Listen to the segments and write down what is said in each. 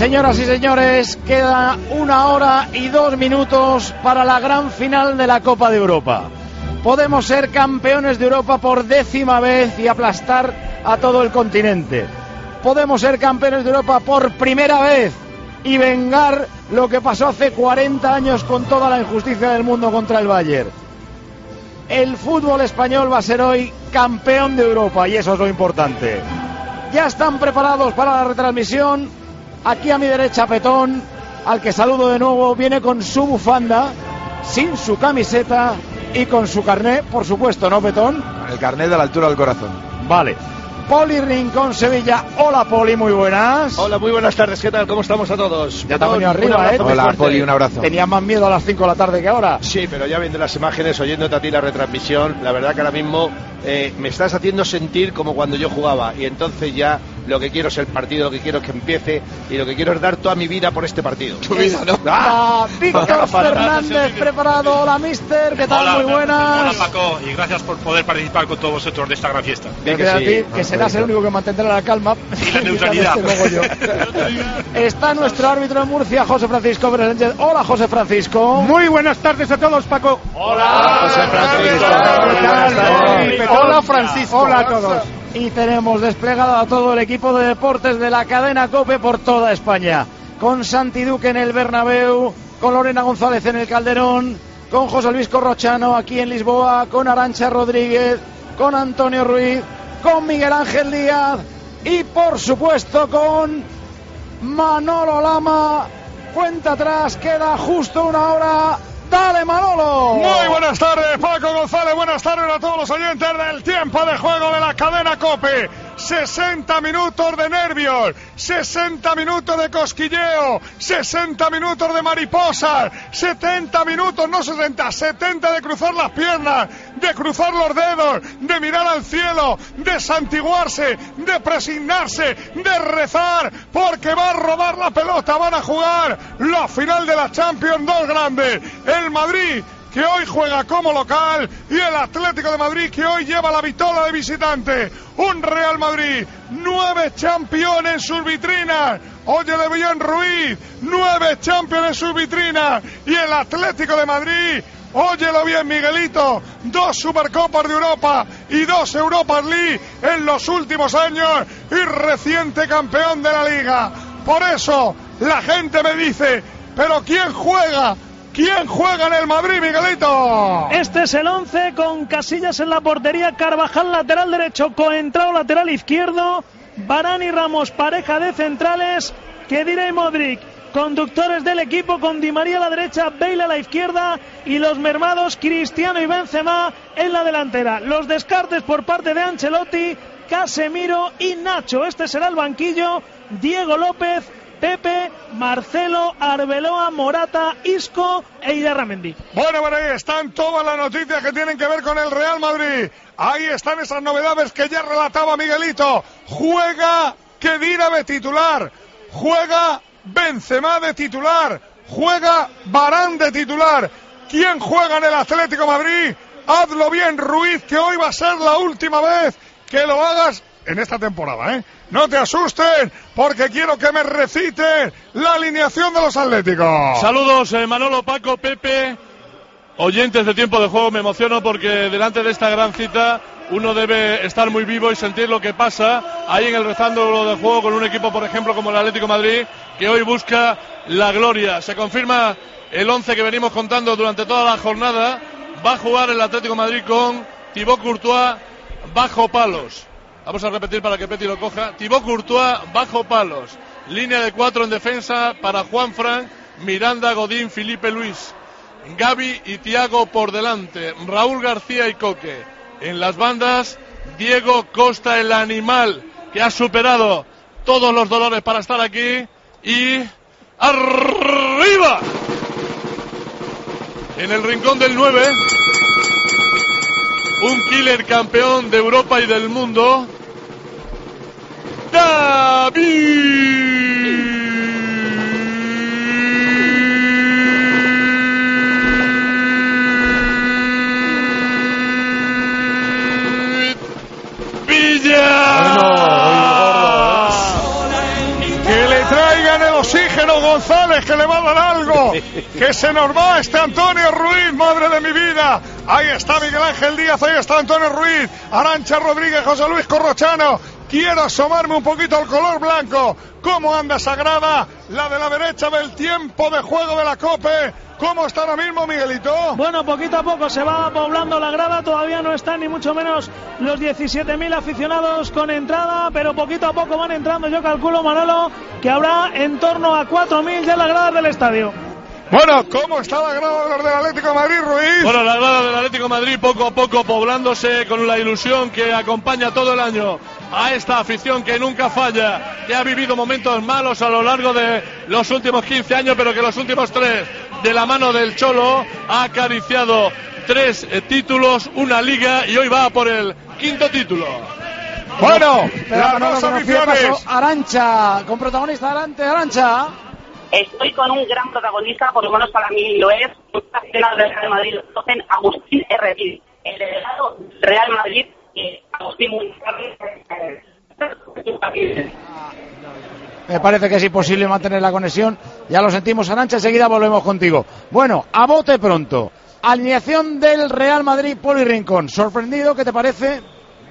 Señoras y señores, queda una hora y dos minutos para la gran final de la Copa de Europa. Podemos ser campeones de Europa por décima vez y aplastar a todo el continente. Podemos ser campeones de Europa por primera vez y vengar lo que pasó hace 40 años con toda la injusticia del mundo contra el Bayern. El fútbol español va a ser hoy campeón de Europa y eso es lo importante. Ya están preparados para la retransmisión. Aquí a mi derecha Petón, al que saludo de nuevo, viene con su bufanda, sin su camiseta y con su carné, por supuesto, ¿no, Petón? El carnet de la altura del corazón. Vale. Poli Rincón Sevilla. Hola, Poli, muy buenas. Hola, muy buenas tardes. ¿Qué tal? ¿Cómo estamos a todos? Ya venido arriba, ¿eh? Hola. Poli, un abrazo. Tenía más miedo a las 5 de la tarde que ahora. Sí, pero ya viendo las imágenes, oyéndote a ti la retransmisión, la verdad que ahora mismo eh, me estás haciendo sentir como cuando yo jugaba. Y entonces ya lo que quiero es el partido, lo que quiero es que empiece y lo que quiero es dar toda mi vida por este partido. Tu vida, ¿no? Ah, Víctor Fernández preparado. Hola, mister. ¿Qué tal? Hola, muy buenas. Hola Paco, y gracias por poder participar con todos vosotros de esta gran fiesta. Bien que Gracias a sí. ti, que serás el único que mantendrá la calma. Y la neutralidad. Luego yo. Está nuestro árbitro en Murcia, José Francisco Sánchez. Hola, José Francisco. Muy buenas tardes a todos, Paco. Hola, José Francisco. Hola, Francisco. Hola a todos. Y tenemos desplegado a todo el equipo de deportes de la cadena COPE por toda España. Con Santi Duque en el Bernabéu, con Lorena González en el Calderón, con José Luis Corrochano aquí en Lisboa, con Arancha Rodríguez, con Antonio Ruiz, con Miguel Ángel Díaz y por supuesto con Manolo Lama. Cuenta atrás, queda justo una hora. ¡Dale, Manolo! Muy buenas tardes, Paco González. Buenas tardes a todos los oyentes del tiempo de juego de la cadena Cope. 60 minutos de nervios, 60 minutos de cosquilleo, 60 minutos de mariposas, 70 minutos, no 60, 70 de cruzar las piernas, de cruzar los dedos, de mirar al cielo, de santiguarse, de presignarse, de rezar, porque va a robar la pelota, van a jugar la final de la Champions, dos grandes, el Madrid que hoy juega como local y el Atlético de Madrid que hoy lleva la vitola de visitante. Un Real Madrid, nueve campeones en sus vitrinas. Óyele bien Ruiz, nueve campeones en sus vitrinas. Y el Atlético de Madrid, óyelo bien Miguelito, dos Supercopas de Europa y dos Europas League en los últimos años y reciente campeón de la liga. Por eso la gente me dice, pero ¿quién juega? ¿Quién juega en el Madrid, Miguelito? Este es el 11 con Casillas en la portería, Carvajal lateral derecho, Coentrao lateral izquierdo, Barán y Ramos pareja de centrales, Kedira y Modric conductores del equipo con Di María a la derecha, Bale a la izquierda y los mermados Cristiano y Benzema en la delantera. Los descartes por parte de Ancelotti, Casemiro y Nacho. Este será el banquillo, Diego López, Pepe, Marcelo, Arbeloa, Morata, Isco e Idarramendi. Bueno, bueno, ahí están todas las noticias que tienen que ver con el Real Madrid. Ahí están esas novedades que ya relataba Miguelito. Juega Kedira de titular. Juega Benzema de titular. Juega Barán de titular. ¿Quién juega en el Atlético Madrid? Hazlo bien, Ruiz, que hoy va a ser la última vez que lo hagas en esta temporada, ¿eh? No te asusten, porque quiero que me reciten la alineación de los Atléticos. Saludos, eh, Manolo, Paco, Pepe, oyentes de tiempo de juego. Me emociono porque delante de esta gran cita uno debe estar muy vivo y sentir lo que pasa ahí en el rezándolo de juego con un equipo, por ejemplo, como el Atlético Madrid, que hoy busca la gloria. Se confirma el 11 que venimos contando durante toda la jornada. Va a jugar el Atlético Madrid con Thibaut Courtois bajo palos. Vamos a repetir para que Peti lo coja. Thibaut Courtois bajo palos. Línea de cuatro en defensa para Juan Fran, Miranda, Godín, Felipe Luis. Gaby y Tiago por delante. Raúl García y Coque. En las bandas, Diego Costa, el animal que ha superado todos los dolores para estar aquí. Y arriba. En el rincón del 9, un killer campeón de Europa y del mundo, David Villa. Que le traigan el osito González que le va a dar algo. Que se nos va este Antonio Ruiz, madre de mi vida. Ahí está Miguel Ángel Díaz, ahí está Antonio Ruiz, Arancha Rodríguez, José Luis Corrochano. Quiero asomarme un poquito al color blanco. ¿Cómo anda Sagrada? La de la derecha del tiempo de juego de la COPE. ¿Cómo está ahora mismo, Miguelito? Bueno, poquito a poco se va poblando la grada, todavía no están ni mucho menos los 17.000 aficionados con entrada, pero poquito a poco van entrando, yo calculo, Manolo, que habrá en torno a 4.000 ya en la grada del estadio. Bueno, ¿cómo está la grada de los del Atlético de Madrid, Ruiz? Bueno, la grada del Atlético de Madrid poco a poco poblándose con la ilusión que acompaña todo el año a esta afición que nunca falla, que ha vivido momentos malos a lo largo de los últimos 15 años, pero que los últimos tres, de la mano del Cholo, ha acariciado tres eh, títulos, una liga y hoy va por el quinto título. Bueno, Pero las dos aficiones. Arancha, con protagonista adelante, Arancha. Estoy con un gran protagonista, por lo menos para mí lo es, un aficionado del Real Madrid, Agustín R. el delegado del Real Madrid. Me parece que es imposible mantener la conexión. Ya lo sentimos, Arancha. Enseguida volvemos contigo. Bueno, a bote pronto. Alineación del Real Madrid, Poli Rincón. ¿Sorprendido? ¿Qué te parece?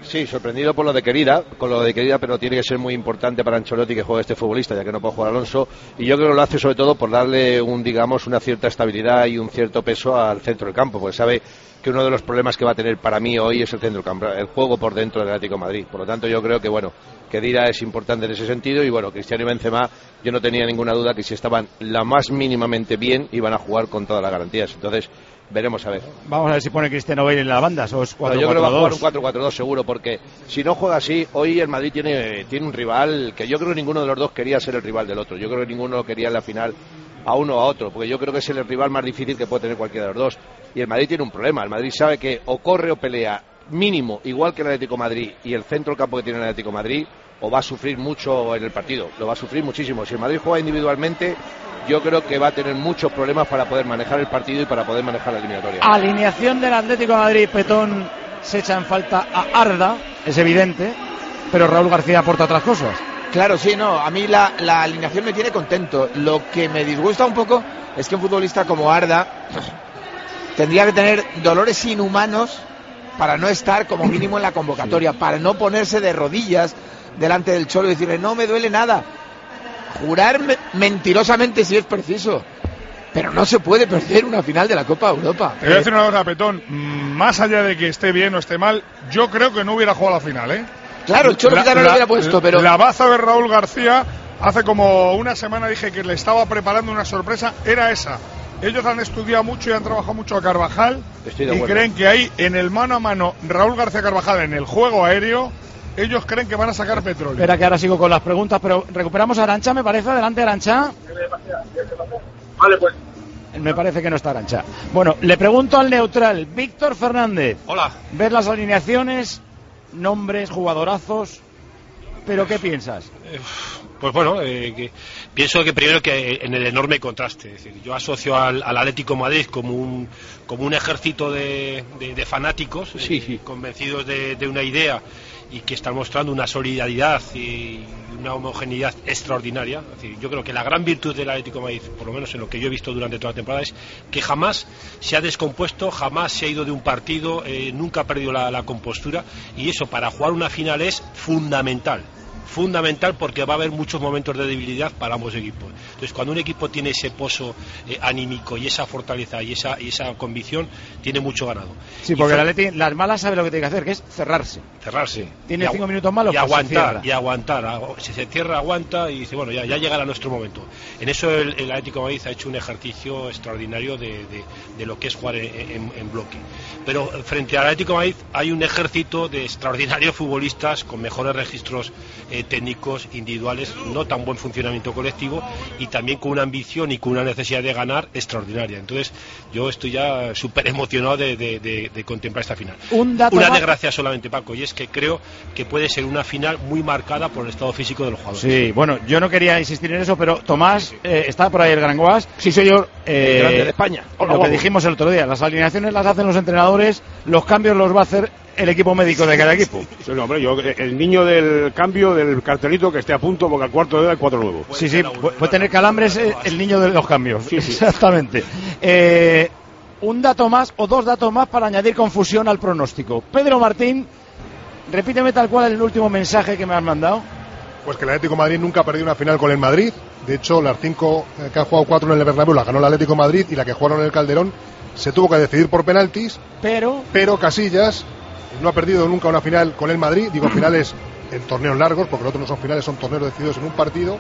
Sí, sorprendido por lo de querida, con lo de querida, pero tiene que ser muy importante para Ancelotti que juegue este futbolista, ya que no puede jugar Alonso. Y yo creo que lo hace sobre todo por darle un, digamos, una cierta estabilidad y un cierto peso al centro del campo, porque sabe que uno de los problemas que va a tener para mí hoy es el centro el juego por dentro del Atlético de Madrid. Por lo tanto, yo creo que bueno, que Dira es importante en ese sentido y bueno, Cristiano y Benzema, yo no tenía ninguna duda que si estaban la más mínimamente bien iban a jugar con todas las garantías. Entonces, veremos a ver. Vamos a ver si pone Cristiano Bale en la banda. O es yo creo que va a jugar 4-4-2. un 4-4-2 seguro, porque si no juega así, hoy el Madrid tiene, tiene un rival que yo creo que ninguno de los dos quería ser el rival del otro. Yo creo que ninguno quería en la final a uno o a otro, porque yo creo que es el rival más difícil que puede tener cualquiera de los dos. Y el Madrid tiene un problema. El Madrid sabe que o corre o pelea mínimo, igual que el Atlético Madrid y el centro campo que tiene el Atlético Madrid, o va a sufrir mucho en el partido. Lo va a sufrir muchísimo. Si el Madrid juega individualmente, yo creo que va a tener muchos problemas para poder manejar el partido y para poder manejar la eliminatoria. Alineación del Atlético Madrid. Petón se echa en falta a Arda, es evidente. Pero Raúl García aporta otras cosas. Claro, sí, no, a mí la, la alineación me tiene contento. Lo que me disgusta un poco es que un futbolista como Arda tendría que tener dolores inhumanos para no estar como mínimo en la convocatoria, para no ponerse de rodillas delante del cholo y decirle no me duele nada. Jurar me- mentirosamente si es preciso. Pero no se puede perder una final de la Copa Europa. Te voy a decir una cosa, Petón. Más allá de que esté bien o esté mal, yo creo que no hubiera jugado la final, ¿eh? Claro, el Cholo quizá no lo hubiera puesto, pero La baza de Raúl García, hace como una semana dije que le estaba preparando una sorpresa, era esa. Ellos han estudiado mucho y han trabajado mucho a Carvajal Estoy de y acuerdo. creen que ahí, en el mano a mano, Raúl García Carvajal, en el juego aéreo, ellos creen que van a sacar petróleo. Espera que ahora sigo con las preguntas, pero recuperamos a Arancha, me parece. Adelante, Arancha. Vale, pues. Me parece que no está Arancha. Bueno, le pregunto al neutral, Víctor Fernández. Hola. ¿Ves las alineaciones, nombres, jugadorazos? ¿Pero qué piensas? Eh, Pues bueno, eh, que- pienso que primero que en el enorme contraste. Es decir, yo asocio al, al Atlético de Madrid como un, como un ejército de, de- de fanáticos eh, sí. convencidos de, de una idea y que están mostrando una solidaridad y una homogeneidad extraordinaria. Es decir, yo creo que la gran virtud del Atlético de Madrid, por lo menos en lo que yo he visto durante toda la temporada, es que jamás se ha descompuesto, jamás se ha ido de un partido, eh, nunca ha perdido la, la compostura y eso para jugar una final es fundamental fundamental porque va a haber muchos momentos de debilidad para ambos equipos. Entonces, cuando un equipo tiene ese pozo eh, anímico y esa fortaleza y esa, y esa convicción, tiene mucho ganado. Sí, porque el Atleti, las malas sabe lo que tiene que hacer, que es cerrarse. cerrarse. Tiene Y cinco minutos malos, Y pues aguantar, y aguantar. Agu- Si se cierra, aguanta y dice, bueno, ya, ya llegará nuestro momento. En eso el, el Atlético de Madrid ha hecho un ejercicio extraordinario de, de- de lo que es jugar en, en- en bloque. Pero frente al Atlético de Madrid hay un ejército de extraordinarios futbolistas con mejores registros eh, técnicos, individuales, no tan buen funcionamiento colectivo y también con una ambición y con una necesidad de ganar extraordinaria. Entonces, yo estoy ya súper emocionado de, de- de- de contemplar esta final. Un dato Una desgracia solamente, Paco, y es que creo que puede ser una final muy marcada por el estado físico de los jugadores. Sí, bueno, yo no quería insistir en eso, pero Tomás, eh, está por ahí el Gran Guas. Sí, señor. Eh, Grande de España. Hola, lo que dijimos el otro día, las alineaciones las hacen los entrenadores, los cambios los va a hacer el equipo médico de cada equipo. Sí, no, hombre, yo, el niño del cambio del cartelito que esté a punto porque al cuarto de hay cuatro nuevos. Sí, sí, pu- puede tener calambres eh, el niño de los cambios. Sí, sí. Exactamente. Eh, un dato más o dos datos más para añadir confusión al pronóstico. Pedro Martín, repíteme tal cual el último mensaje que me has mandado. Pues que el Atlético de Madrid nunca ha perdido una final con el Madrid. De hecho, las cinco eh, que han jugado cuatro en el Bernabéu la ganó el Atlético de Madrid y la que jugaron en el Calderón se tuvo que decidir por penaltis. Pero Pero Casillas no ha perdido nunca una final con el Madrid. Digo finales en torneos largos, porque los otros no son finales, son torneos decididos en un partido.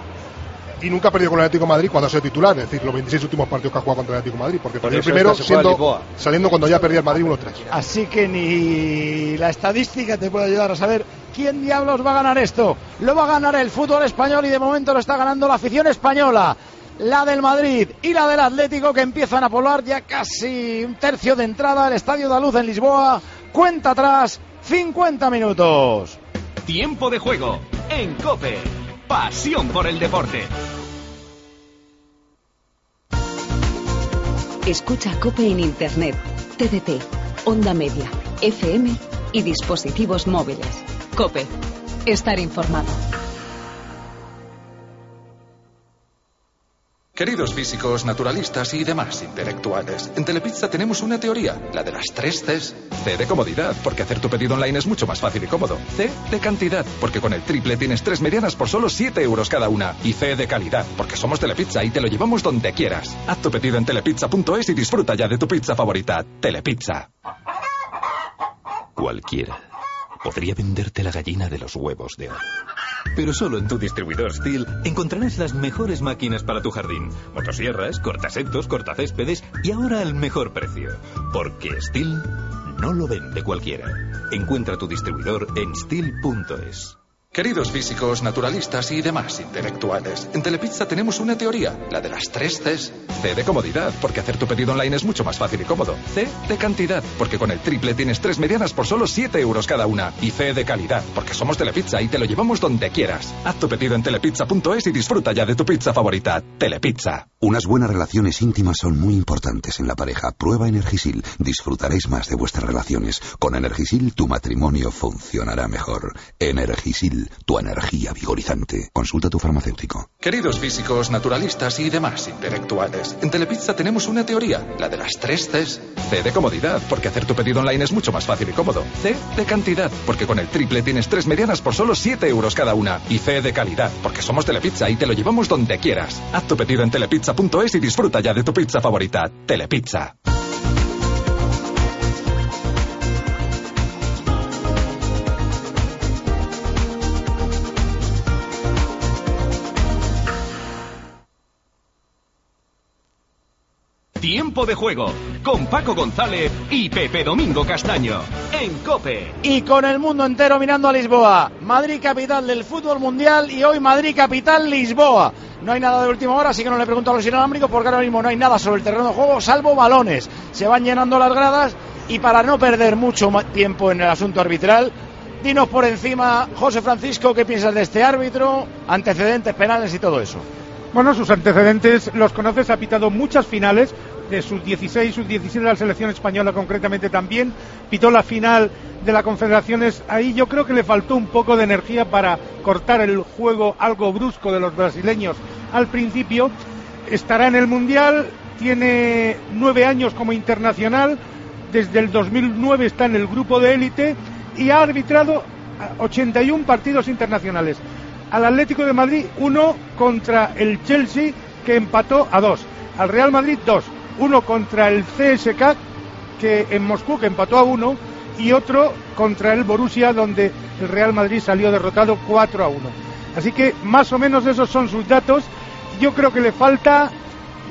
Y nunca ha perdido con el Atlético de Madrid cuando ha sido titular, es decir, los 26 últimos partidos que ha jugado contra el Atlético de Madrid. Porque Por perdió el primero en siendo, saliendo cuando ya perdía el Madrid 1-3. Así que ni la estadística te puede ayudar a saber quién diablos va a ganar esto. Lo va a ganar el fútbol español y de momento lo está ganando la afición española. La del Madrid y la del Atlético que empiezan a poblar ya casi un tercio de entrada al Estadio de Luz en Lisboa. Cuenta atrás, 50 minutos. Tiempo de juego en Cope. Pasión por el deporte. Escucha Cope en Internet, TDT, Onda Media, FM y dispositivos móviles. Cope, estar informado. Queridos físicos, naturalistas y demás intelectuales, en Telepizza tenemos una teoría, la de las tres Cs. C de comodidad, porque hacer tu pedido online es mucho más fácil y cómodo. C de cantidad, porque con el triple tienes tres medianas por solo 7 euros cada una. Y C de calidad, porque somos Telepizza y te lo llevamos donde quieras. Haz tu pedido en telepizza.es y disfruta ya de tu pizza favorita. Telepizza. Cualquiera podría venderte la gallina de los huevos de oro. Pero solo en tu distribuidor Steel encontrarás las mejores máquinas para tu jardín. Motosierras, cortasetos, cortacéspedes y ahora al mejor precio. Porque Steel no lo vende cualquiera. Encuentra tu distribuidor en steel.es. Queridos físicos, naturalistas y demás intelectuales, en Telepizza tenemos una teoría, la de las tres Cs. C de comodidad, porque hacer tu pedido online es mucho más fácil y cómodo. C de cantidad, porque con el triple tienes tres medianas por solo 7 euros cada una. Y C de calidad, porque somos Telepizza y te lo llevamos donde quieras. Haz tu pedido en telepizza.es y disfruta ya de tu pizza favorita. Telepizza. Unas buenas relaciones íntimas son muy importantes en la pareja. Prueba Energisil. Disfrutaréis más de vuestras relaciones. Con Energisil tu matrimonio funcionará mejor. Energisil, tu energía vigorizante. Consulta a tu farmacéutico. Queridos físicos, naturalistas y demás intelectuales, en Telepizza tenemos una teoría, la de las tres Cs. C de comodidad, porque hacer tu pedido online es mucho más fácil y cómodo. C de cantidad, porque con el triple tienes tres medianas por solo 7 euros cada una. Y C de calidad, porque somos Telepizza y te lo llevamos donde quieras. Haz tu pedido en telepizza.es y disfruta ya de tu pizza favorita. Telepizza. Tiempo de juego con Paco González y Pepe Domingo Castaño en Cope. Y con el mundo entero mirando a Lisboa. Madrid capital del fútbol mundial y hoy Madrid capital Lisboa. No hay nada de última hora, así que no le pregunto a los inalámbricos porque ahora mismo no hay nada sobre el terreno de juego salvo balones. Se van llenando las gradas y para no perder mucho tiempo en el asunto arbitral, dinos por encima, José Francisco, qué piensas de este árbitro, antecedentes penales y todo eso. Bueno, sus antecedentes los conoces, ha pitado muchas finales, de sus 16, sus 17 de la selección española concretamente también, pitó la final de la Confederaciones, ahí yo creo que le faltó un poco de energía para cortar el juego algo brusco de los brasileños al principio, estará en el Mundial, tiene nueve años como internacional, desde el 2009 está en el grupo de élite y ha arbitrado 81 partidos internacionales. Al Atlético de Madrid, uno contra el Chelsea, que empató a dos. Al Real Madrid, dos. Uno contra el CSK, que en Moscú, que empató a uno. Y otro contra el Borussia, donde el Real Madrid salió derrotado 4 a 1. Así que más o menos esos son sus datos. Yo creo que le falta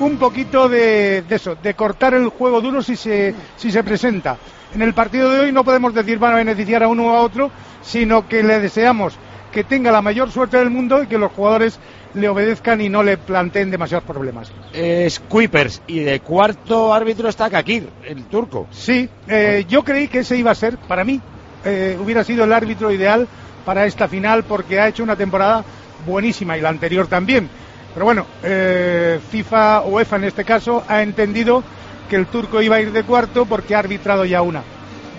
un poquito de, eso, de cortar el juego duro si se, si se presenta. En el partido de hoy no podemos decir van a beneficiar a uno o a otro, sino que le deseamos que tenga la mayor suerte del mundo y que los jugadores le obedezcan y no le planteen demasiados problemas. Es Kuipers y de cuarto árbitro está Kakir, el turco. Sí, eh, yo creí que ese iba a ser, para mí, eh, hubiera sido el árbitro ideal para esta final porque ha hecho una temporada buenísima y la anterior también. Pero bueno, eh, FIFA o UEFA en este caso ha entendido que el turco iba a ir de cuarto porque ha arbitrado ya una.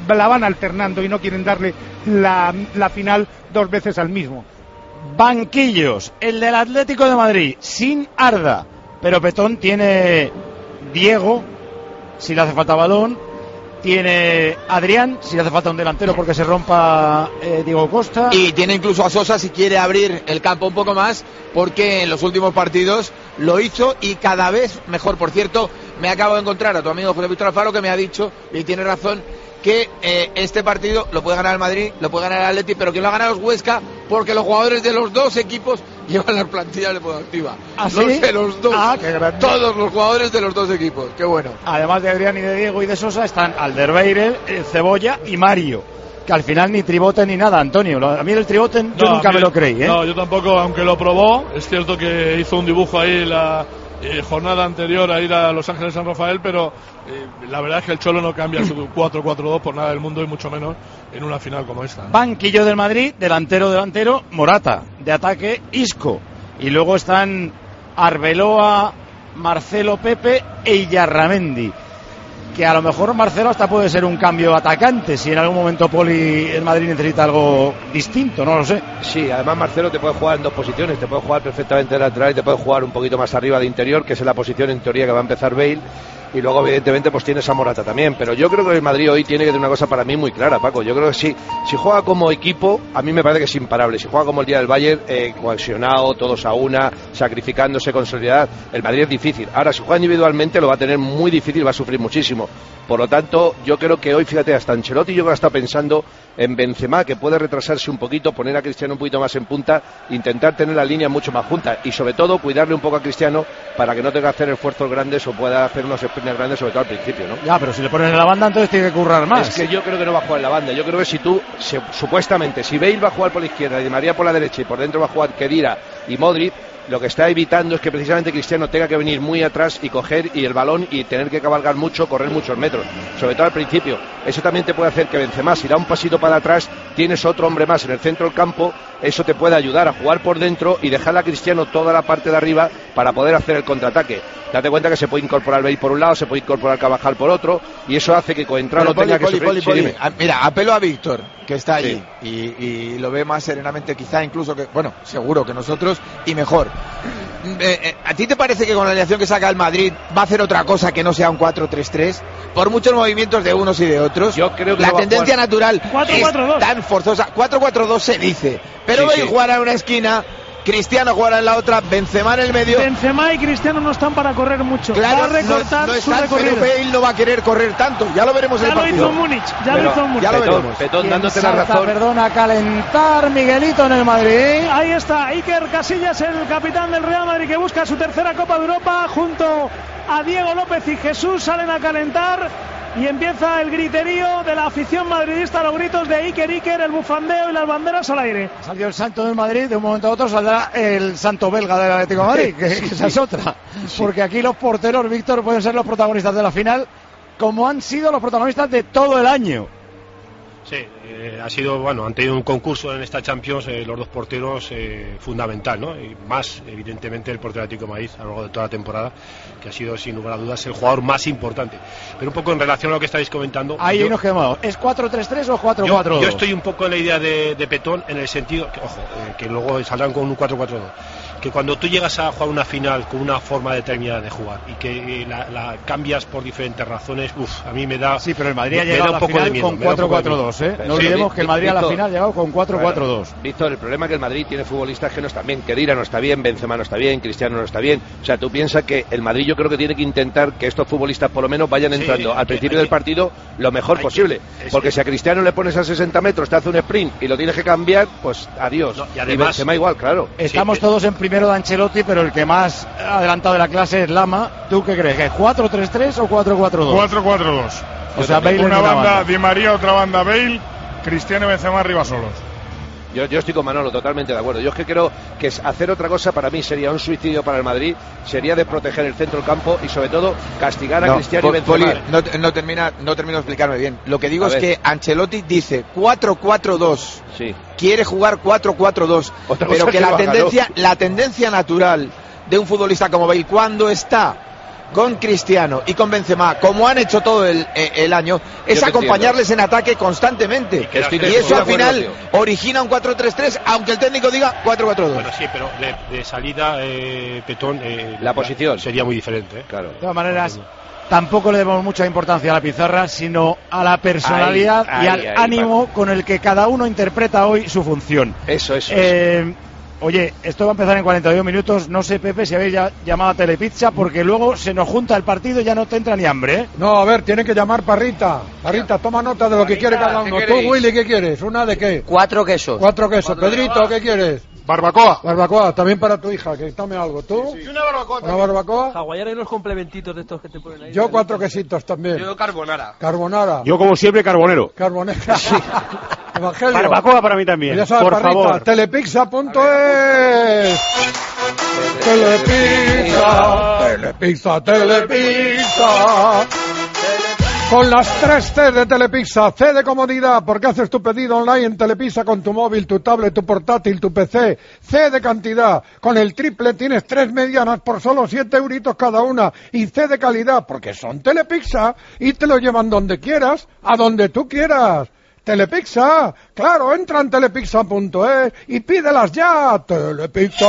la van alternando y no quieren darle la, la final dos veces al mismo. Banquillos, el del Atlético de Madrid, sin Arda, pero Petón tiene Diego, si le hace falta balón, tiene Adrián, si le hace falta un delantero porque se rompa eh, Diego Costa. Y tiene incluso a Sosa si quiere abrir el campo un poco más, porque en los últimos partidos lo hizo y cada vez mejor. Por cierto, me acabo de encontrar a tu amigo José Víctor Alfaro que me ha dicho, y tiene razón, que eh, este partido lo puede ganar el Madrid, lo puede ganar el Atleti, pero que lo ha ganado los Huesca porque los jugadores de los dos equipos llevan las plantillas deportivas. ¿Ah, Los sí? de los dos. Ah, qué grande. Todos los jugadores de los dos equipos. Qué bueno. Además de Adrián y de Diego y de Sosa están Alderweireld, eh, Cebolla y Mario. Que al final ni triboten ni nada, Antonio. A mí el triboten yo No, nunca a mí- me lo creí, ¿eh? No, yo tampoco, aunque lo probó. Es cierto que hizo un dibujo ahí la eh, jornada anterior a ir a Los Ángeles San Rafael, pero la verdad es que el Cholo no cambia su 4-4-2 por nada del mundo y mucho menos en una final como esta. Banquillo del Madrid, delantero, delantero, Morata. De ataque, Isco. Y luego están Arbeloa, Marcelo Pepe e Illarramendi. Que a lo mejor Marcelo hasta puede ser un cambio atacante si en algún momento Poli el Madrid necesita algo distinto, no lo sé. Sí, además Marcelo te puede jugar en dos posiciones, te puede jugar perfectamente de lateral y te puede jugar un poquito más arriba de interior, que es la posición en teoría que va a empezar Bale. Y luego, evidentemente, pues tienes a Morata también. Pero yo creo que el Madrid hoy tiene que tener una cosa para mí muy clara, Paco. Yo creo que sí. Si juega como equipo, a mí me parece que es imparable. Si juega como el día del Bayern, eh, cohesionado, todos a una, sacrificándose con solidaridad, el Madrid es difícil. Ahora, si juega individualmente, lo va a tener muy difícil, va a sufrir muchísimo. Por lo tanto, yo creo que hoy, fíjate, hasta Ancelotti yo creo que está pensando en Benzema, que puede retrasarse un poquito, poner a Cristiano un poquito más en punta, intentar tener la línea mucho más junta y sobre todo cuidarle un poco a Cristiano para que no tenga que hacer esfuerzos grandes o pueda hacer unos sprints grandes, sobre todo al principio, ¿no? Ya, pero si le pones en la banda entonces tiene que currar más. Es que yo creo que no va a jugar en la banda. Yo creo que si tú, se- supuestamente, si Bale va a jugar por la izquierda y Di María por la derecha y por dentro va a jugar Kedira y Modric, lo que está evitando es que precisamente Cristiano tenga que venir muy atrás y coger y el balón y tener que cabalgar mucho, correr muchos metros, sobre todo al principio. Eso también te puede hacer que Benzema, si da un pasito para atrás, tienes otro hombre más en el centro del campo, eso te puede ayudar a jugar por dentro y dejar a Cristiano toda la parte de arriba para poder hacer el contraataque. Date cuenta que se puede incorporar Bale por un lado, se puede incorporar Cabajal por otro, y eso hace que Coentrao Pero no tenga Poli, que Poli, sufrir. Poli, Sí, Poli. dime. Ah, Mira, apelo a Víctor, que está allí, y, y lo ve más serenamente, quizá incluso que, bueno, seguro que nosotros, y mejor. Eh, eh, ¿A ti te parece que con la alineación que saca el Madrid va a hacer otra cosa que no sea un 4-3-3? Por muchos movimientos de unos y de otros. Yo creo que la a tendencia jugar. natural 4-4-2. es tan forzosa. 4-4-2 se dice, pero Sí, Bale sí. jugará en una esquina, Cristiano jugará en la otra, Benzema en el medio. Benzema y Cristiano no están para correr mucho. Claro, va a recortar no, no su está, recorrido. pero Bale no va a querer correr tanto. Ya lo veremos en Ya el lo partido. hizo en Múnich, ya Pero lo hizo en Múnich. ya lo veremos. Petón, ¿Quién dándote la razón. perdona, a calentar Miguelito en el Madrid. Ahí está Iker Casillas, el capitán del Real Madrid que busca su tercera Copa de Europa junto a Diego López y Jesús salen a calentar y empieza el griterío de la afición madridista, los gritos de Iker Iker, el bufandeo y las banderas al aire. Salió el santo del Madrid, de un momento a otro saldrá el santo belga del Atlético de Madrid, que, que esa es otra. Porque aquí los porteros, Víctor, pueden ser los protagonistas de la final, como han sido los protagonistas de todo el año. Sí, eh, ha sido, bueno, han tenido un concurso en esta Champions eh, los dos porteros eh, fundamental, ¿no? Y más, evidentemente, el portero Atlético de Madrid a lo largo de toda la temporada, que ha sido, sin lugar a dudas, el jugador más importante. Pero un poco en relación a lo que estáis comentando. Ahí yo- nos quedamos. ¿Es 4-3-3 o 4-4-2? yo, yo estoy un poco en la idea de, de Petón en el sentido, que, ojo, eh, que luego saldrán con un 4-4-2, que cuando tú llegas a jugar una final con una forma determinada de jugar y que eh, la, la cambias por diferentes razones, uff, a mí me da. Sí, pero el Madrid ha llegado un a la poco de final miedo, con me da un poco de 4-4-2, ¿eh? No Sí, olvidemos que el Madrid a la final ha llegado con 4-4-2. Víctor, el problema es que el Madrid tiene futbolistas que no están bien. Kedira no está bien, Benzema no está bien, Cristiano no está bien. O sea, tú piensas que el Madrid yo creo que tiene que intentar que estos futbolistas por lo menos vayan Sí, entrando al principio del partido lo mejor que- posible. Porque si a Cristiano le pones a 60 metros, te hace un sprint y lo tienes que cambiar, pues adiós. No, y y, además- Benzema igual, claro. Estamos Sí, todos en primero de Ancelotti, pero el que más adelantado de la clase es Lama. ¿Tú qué crees? ¿Que es 4-3-3 o 4-4-2? 4-4-2. O sea, Bale Una una banda, banda. Di María, otra banda, Bale, Cristiano y Benzema arriba solos. Yo, yo estoy con Manolo, totalmente de acuerdo. Yo es que creo que hacer otra cosa para mí sería un suicidio para el Madrid, sería desproteger el centro del campo y sobre todo castigar a No, Cristiano y Benzema. No, no termina, no termino de explicarme bien. Lo que digo A es ver. que Ancelotti dice 4-4-2. Sí. Quiere jugar 4-4-2. Otra cosa Pero que que la tendencia, la tendencia natural de un futbolista como Bale cuando está con Cristiano y con Benzema, como han hecho todo el, eh, el año, es acompañarles en ataque constantemente. Estoy Y, eso al final acuerdo, origina un 4-3-3, aunque el técnico diga 4-4-2. Bueno, sí, pero de, de salida, eh, Petón, eh, La posición. sería muy diferente. ¿eh? Claro. De todas maneras, tampoco le demos mucha importancia a la pizarra, sino a la personalidad Ahí, y ahí, al ahí, ánimo con el que cada uno interpreta hoy su función. Eso, eso. Eh, oye, esto va a empezar en 42 minutos. No sé, Pepe, si habéis ya llamado a Telepizza, porque luego se nos junta el partido y ya no te entra ni hambre. ¿eh? No, a ver, tienen que llamar Parrita. Parrita, toma nota de lo que quiere cada uno. ¿qué Tú? Willy, ¿qué quieres? ¿Una de qué? Cuatro quesos. Cuatro quesos. Pedrito, ¿qué quieres? Barbacoa. Barbacoa, también para tu hija, que tome algo. ¿Tú? una barbacoa. ¿Una barbacoa? Hawaiana y unos complementitos de estos que te ponen ahí. Yo cuatro quesitos también. Yo carbonara. Carbonara. Yo, como siempre, carbonero. Carbonera. Evangelio. Barbacoa para mí también. Ya sabes, por Parrita, favor. telepizza.es. Telepizza, telepizza, telepizza. Con las tres C de Telepizza, C de comodidad, porque haces tu pedido online en Telepizza con tu móvil, tu tablet, tu portátil, tu PC. C de cantidad, con el triple tienes tres medianas por solo siete euritos cada una. Y C de calidad, porque son Telepizza y te lo llevan donde quieras, a donde tú quieras. Telepizza, claro, entra en telepizza.es y pídelas ya. Telepizza.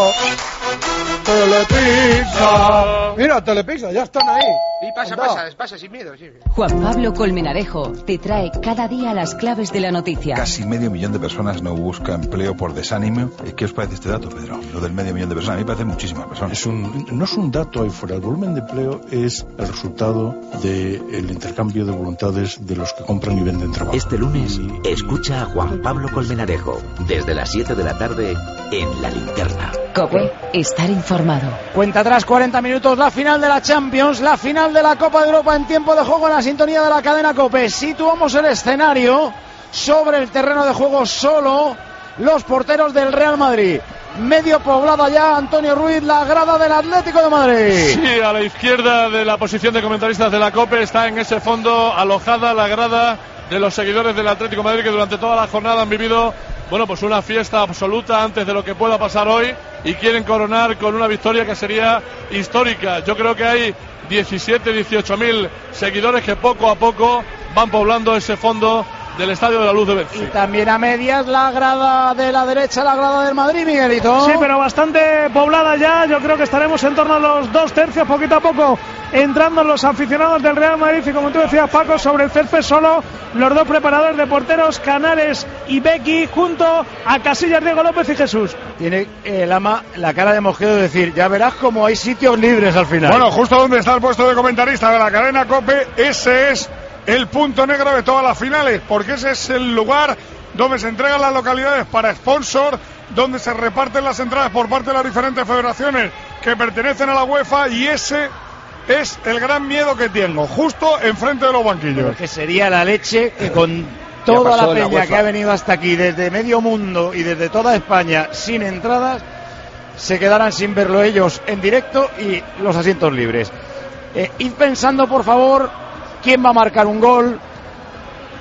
Telepizza. Mira, Telepizza, ya están ahí. Y pasa, Anda. pasa, pasa sin miedo. Sí. Juan Pablo Colmenarejo te trae cada día las claves de la noticia. Casi medio millón de personas no busca empleo por desánimo. Eh, ¿Qué os parece este dato, Pedro? Lo del medio millón de personas. A mí me parece muchísimas personas. Es un, no es un dato ahí fuera. El volumen de empleo es el resultado del intercambio de voluntades de los que compran y venden trabajo. Este lunes, escucha a Juan Pablo Colmenarejo desde las 7 de la tarde en La Linterna. Cope, estar informado. Cuenta atrás 40 minutos, la final de la Champions, la final de la Copa de Europa en tiempo de juego en la sintonía de la cadena Cope. Situamos el escenario sobre el terreno de juego solo los porteros del Real Madrid. Medio poblada ya Antonio Ruiz, la grada del Atlético de Madrid. Sí, a la izquierda de la posición de comentaristas de la COPE está en ese fondo alojada la grada de los seguidores del Atlético Madrid que durante toda la jornada han vivido, bueno, pues una fiesta absoluta antes de lo que pueda pasar hoy y quieren coronar con una victoria que sería histórica. Yo creo que hay 17, 18 mil seguidores que poco a poco van poblando ese fondo del Estadio de la Luz de Y también a medias la grada de la derecha, la grada del Madrid, Miguelito. Sí, pero bastante poblada ya. Yo creo que estaremos en torno a los dos tercios, poquito a poco, entrando los aficionados del Real Madrid. Y como tú decías, Paco, sobre el césped solo los dos preparadores de porteros, Canales y Becky, junto a Casillas, Diego López y Jesús. Tiene el ama la cara de mosquero de decir, ya verás como hay sitios libres al final. Bueno, justo donde está el puesto de comentarista de la cadena Cope, ese es el punto negro de todas las finales, porque ese es el lugar donde se entregan las localidades para sponsor, donde se reparten las entradas por parte de las diferentes federaciones que pertenecen a la UEFA y ese es el gran miedo que tengo, justo enfrente de los banquillos. que sería la leche que con toda la peña que ha venido hasta aquí desde medio mundo y desde toda España sin entradas se quedaran sin verlo ellos en directo y los asientos libres. Eh, id pensando, por favor, quién va a marcar un gol,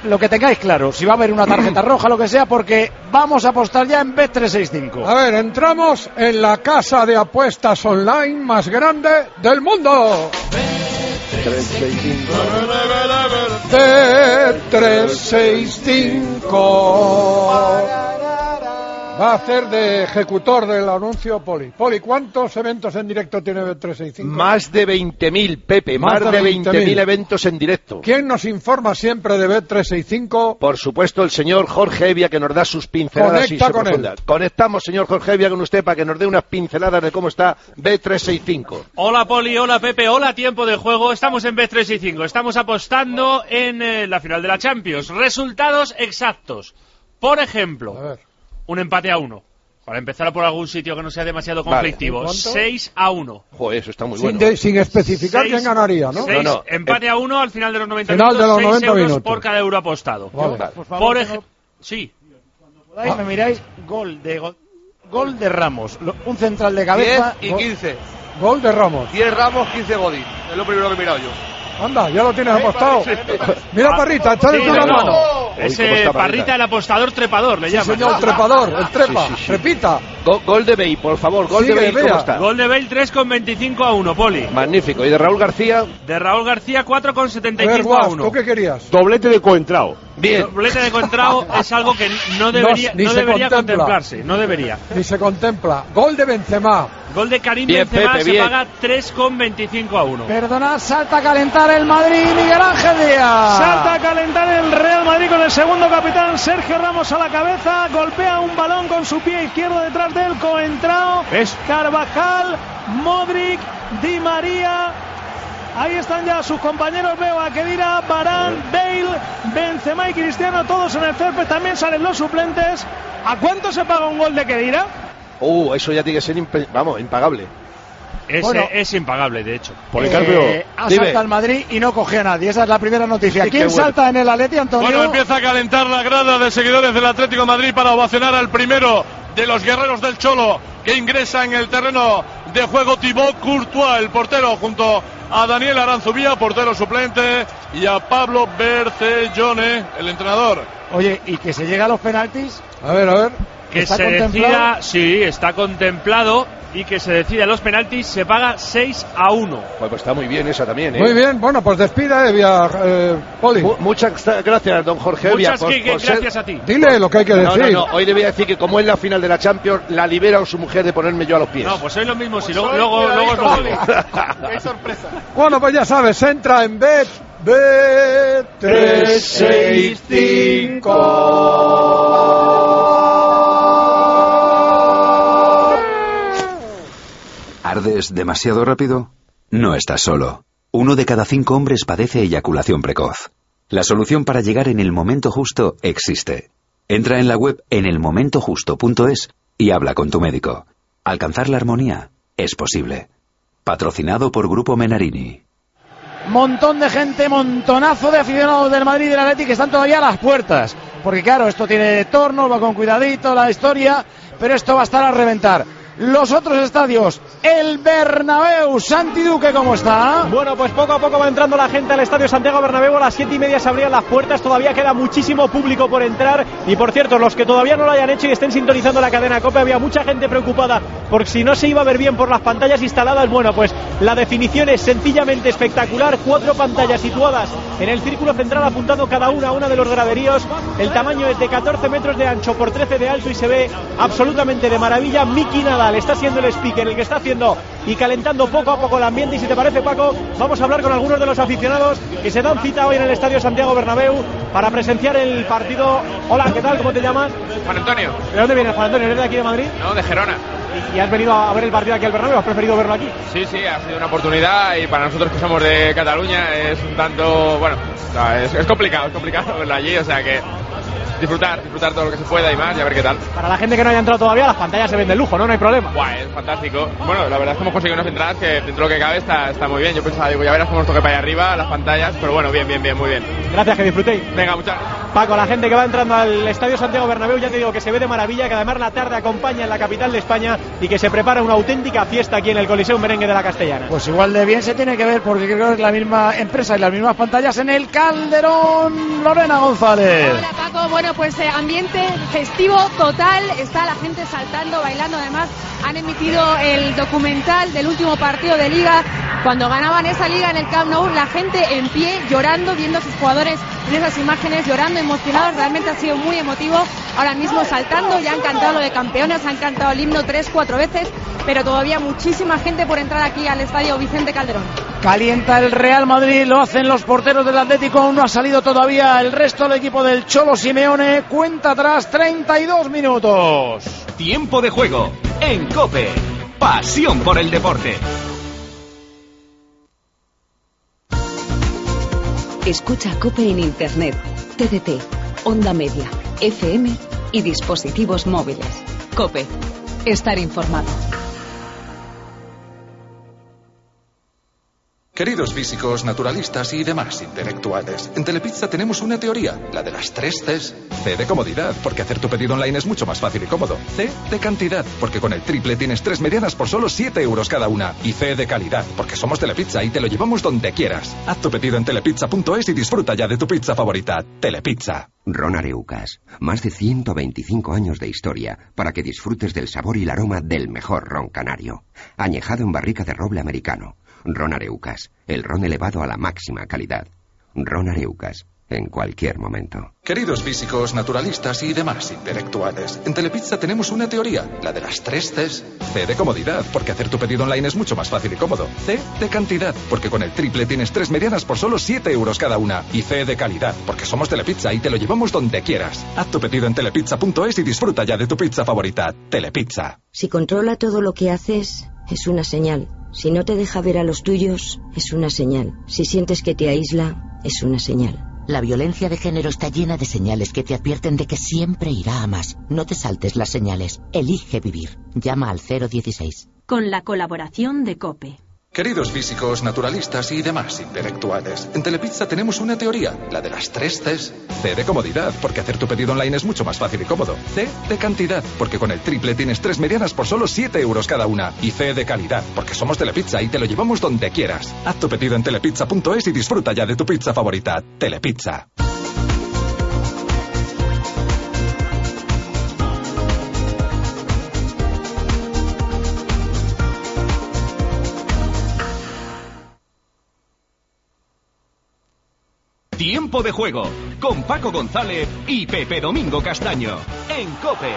lo que tengáis claro, si va a haber una tarjeta roja, lo que sea, porque vamos a apostar ya en Bet365. A ver, entramos en la casa de apuestas online más grande del mundo. D365 va a hacer de ejecutor del anuncio Poli. Poli, ¿cuántos eventos en directo tiene B365? Más de 20.000, Pepe, Más más, de de 20.000 20.000 eventos en directo. ¿Quién nos informa siempre de B365? Por supuesto, el señor Jorge Evia, que nos da sus pinceladas Conecta y su con él. Conectamos, señor Jorge Evia, con usted para que nos dé unas pinceladas de cómo está B365. Hola Poli, hola Pepe, hola tiempo de juego. Estamos en B365. Estamos apostando en eh, la final de la Champions. Resultados exactos. Por ejemplo, un empate a uno. Para empezar por algún sitio que no sea demasiado Vale. conflictivo. ¿Cuánto? 6 a 1. Joder, eso está muy Sin, bueno. de- sin especificar Seis- quién ganaría, ¿no? seis- No, no, empate a uno al final de los 90 Final de minutos. los 6 90 euros minutos. por cada euro apostado. Vale. Por favor, Por ejemplo, sí. podáis, me miráis gol de go- gol de Ramos, Lo- un central de cabeza 10 y 15. Gol de Ramos. 10 Ramos, 15 Godín. Es lo primero que he mirado yo. Anda, ya lo tienes apostado. Mira, Parrita, échale tú no, mano. no. Ese Parrita, el apostador trepador, le llaman. señor, trepador, el trepa, trepita. Go- gol de Bale, por favor, gol de Bale, ¿cómo está? Gol de Bale 3 con 25 a 1, Poli. Magnífico. ¿Y de Raúl García? De Raúl García 4 con A ver, 75 a Guas, 1. ¿tú qué querías? Doblete de coentrao. Bien. Doblete de Contrao es algo que no debería, ni no se debería contempla. contemplarse, no debería. Ni se contempla. Gol de Benzema. Gol de Karim Bien, Benzema Pepe, se bien. paga 3 con 25 a 1. Perdonad, salta a calentar el Madrid, Miguel Ángel Díaz. Salta a calentar el Real Madrid con el segundo capitán Sergio Ramos a la cabeza. Golpea un balón con su pie izquierdo detrás del coentrao. ¿Ves? Carvajal, Modric, Di María. Ahí están ya sus compañeros. Veo a Kedira, Barán, Bale, Benzema y Cristiano, todos en el césped. También salen los suplentes. ¿A cuánto se paga un gol de Kedira? Uh, eso ya tiene que ser, vamos, impagable. Es, Bueno. es impagable, de hecho. Eh, asalta el Madrid y no coge a nadie. Esa es la primera noticia. Sí, ¿Quién bueno. salta en el Atleti, Antonio? Bueno, empieza a calentar la grada de seguidores del Atlético de Madrid para ovacionar al primero de los guerreros del Cholo que ingresa en el terreno de juego Thibaut Courtois, el portero, junto a Daniel Aranzubía, portero suplente, y a Pablo Bercellone, el entrenador. Oye, ¿y que se llega a los penaltis? A ver, a ver. Que ¿Está se decida, sí, está contemplado y que se decida los penaltis se paga 6 a 1. Bueno, pues está muy bien esa también, ¿eh? Muy bien, bueno, pues despida, Evia, eh, Poli. Mu- Muchas gracias, don Jorge Evia, Muchas por- que- que por ser- gracias a ti. Dile lo que hay que No, decir. no, no, hoy le voy a decir que como es la final de la Champions, la libera a su mujer de ponerme yo a los pies. No, pues soy lo mismo, si luego, luego, luego os lo. ¡Qué sorpresa! Bueno, pues ya sabes, entra en Bet. Bet 365. ¿Ardes demasiado rápido? No estás solo. Uno de cada cinco hombres padece eyaculación precoz. La solución para llegar en el momento justo existe. Entra en la web enelmomentojusto.es y habla con tu médico. Alcanzar la armonía es posible. Patrocinado por Grupo Menarini. Montón de gente, montonazo de aficionados del Madrid y del Atleti que están todavía a las puertas. Porque claro, esto tiene torno, va con cuidadito la historia, pero esto va a estar a reventar. Los otros estadios, el Bernabéu, Santi Duque, ¿cómo está? Bueno, pues poco a poco va entrando la gente al Estadio Santiago Bernabéu. A las siete y media se abrían las puertas. Todavía queda muchísimo público por entrar. Y por cierto, los que todavía no lo hayan hecho y estén sintonizando la cadena COPE, había mucha gente preocupada por si no se iba a ver bien por las pantallas instaladas. Bueno, pues la definición es sencillamente espectacular. Cuatro pantallas situadas en el círculo central, apuntando cada una a una de los graderíos. El tamaño es de 14 metros de ancho por 13 de alto y se ve absolutamente de maravilla. Miki Está siendo el speaker, el que está haciendo y calentando poco a poco el ambiente. Y si te parece, Paco, vamos a hablar con algunos de los aficionados que se dan cita hoy en el Estadio Santiago Bernabéu para presenciar el partido. Hola, ¿qué tal? ¿Cómo te llamas? Juan Antonio, ¿De dónde vienes, Juan Antonio? ¿Eres de aquí de Madrid? no, de Gerona. ¿Y, y has venido a ver el partido aquí al Bernabéu? ¿Has preferido verlo aquí? Sí, sí, ha sido una oportunidad y para nosotros que somos de Cataluña es un tanto, bueno, es, es complicado, es complicado verlo allí, o sea que disfrutar, disfrutar todo lo que se pueda y más y a ver qué tal. Para la gente que no haya entrado todavía, las pantallas se ven de lujo, ¿no? No hay problema. Buah, es fantástico. Bueno, la verdad es que hemos conseguido unas entradas que dentro de lo que cabe está, está muy bien. Yo pensaba, digo, ya verás cómo nos toque para allá arriba, las pantallas, pero bueno, bien, bien, bien, muy bien. Gracias, que disfrutéis. Venga, muchas gracias. Paco, la gente que va entrando al Estadio Santiago Bernabéu, ya te digo que se ve de maravilla, que además la tarde acompaña en la capital de España y que se prepara una auténtica fiesta aquí en el Coliseo Merengue de la Castellana. Pues igual de bien se tiene que ver porque creo que es la misma empresa y las mismas pantallas en el Calderón. Lorena González. Hola Paco, bueno pues eh, ambiente festivo total, está la gente saltando, bailando, además han emitido el documental del último partido de liga, cuando ganaban esa liga en el Camp Nou, la gente en pie llorando, viendo a sus jugadores en esas imágenes, llorando, emocionados, realmente ha sido muy emotivo, ahora mismo saltando, ya han cantado lo de campeones, han cantado el himno tres, cuatro veces, pero todavía muchísima gente por entrar aquí al estadio Vicente Calderón. Calienta el Real Madrid, lo hacen los porteros del Atlético, aún no ha salido todavía el resto del equipo del Cholo Simeone, cuenta atrás 32 minutos. Tiempo de juego en Cope. Pasión por el deporte. Escucha Cope en Internet, TDT, Onda Media, FM y dispositivos móviles. Cope, estar informado. Queridos físicos, naturalistas y demás intelectuales, en Telepizza tenemos una teoría, la de las tres Cs. C de comodidad, porque hacer tu pedido online es mucho más fácil y cómodo. C de cantidad, porque con el triple tienes tres medianas por solo 7 euros cada una. Y C de calidad, porque somos Telepizza y te lo llevamos donde quieras. Haz tu pedido en telepizza.es y disfruta ya de tu pizza favorita. Telepizza. Ron Areucas, más de 125 años de historia para que disfrutes del sabor y el aroma del mejor ron canario. Añejado en barrica de roble americano. Ron Areucas, el ron elevado a la máxima calidad. Ron Areucas, en cualquier momento. Queridos físicos, naturalistas y demás intelectuales, en Telepizza tenemos una teoría, la de las tres Cs. C de comodidad, porque hacer tu pedido online es mucho más fácil y cómodo. C de cantidad, porque con el triple tienes tres medianas por solo 7 euros cada una. Y C de calidad, porque somos Telepizza y te lo llevamos donde quieras. Haz tu pedido en telepizza.es y disfruta ya de tu pizza favorita. Telepizza. Si controla todo lo que haces, es una señal. Si no te deja ver a los tuyos, es una señal. Si sientes que te aísla, es una señal. La violencia de género está llena de señales que te advierten de que siempre irá a más. No te saltes las señales. Elige vivir. Llama al 016. Con la colaboración de COPE. Queridos físicos, naturalistas y demás intelectuales, en Telepizza tenemos una teoría, la de las tres Cs. C de comodidad, porque hacer tu pedido online es mucho más fácil y cómodo. C de cantidad, porque con el triple tienes tres medianas por solo 7 euros cada una. Y C de calidad, porque somos Telepizza y te lo llevamos donde quieras. Haz tu pedido en telepizza.es y disfruta ya de tu pizza favorita. Telepizza. Tiempo de juego con Paco González y Pepe Domingo Castaño en Cope.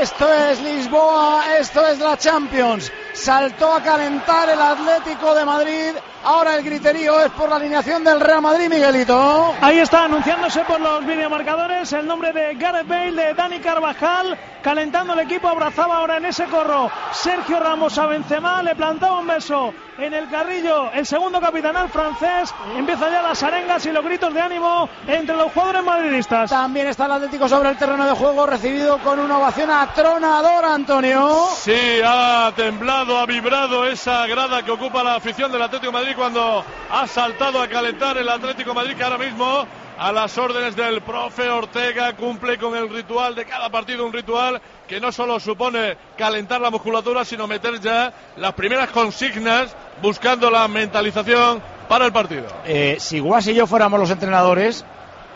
Esto es Lisboa, esto es la Champions. Saltó a calentar el Atlético de Madrid. Ahora el griterío es por la alineación del Real Madrid, Miguelito. Ahí está anunciándose por los videomarcadores el nombre de Gareth Bale, de Dani Carvajal, calentando el equipo, abrazaba ahora en ese corro Sergio Ramos a Benzema, le plantaba un beso en el carrillo el segundo capitanal francés, empieza ya las arengas y los gritos de ánimo entre los jugadores madridistas. También está el Atlético sobre el terreno de juego, recibido con una ovación atronadora, Antonio. Sí, ha temblado, ha vibrado esa grada que ocupa la afición del Atlético de Madrid cuando ha saltado a calentar el Atlético de Madrid que ahora mismo a las órdenes del profe Ortega cumple con el ritual de cada partido, un ritual que no solo supone calentar la musculatura, sino meter ya las primeras consignas buscando la mentalización para el partido. Eh, si Guas y yo fuéramos los entrenadores,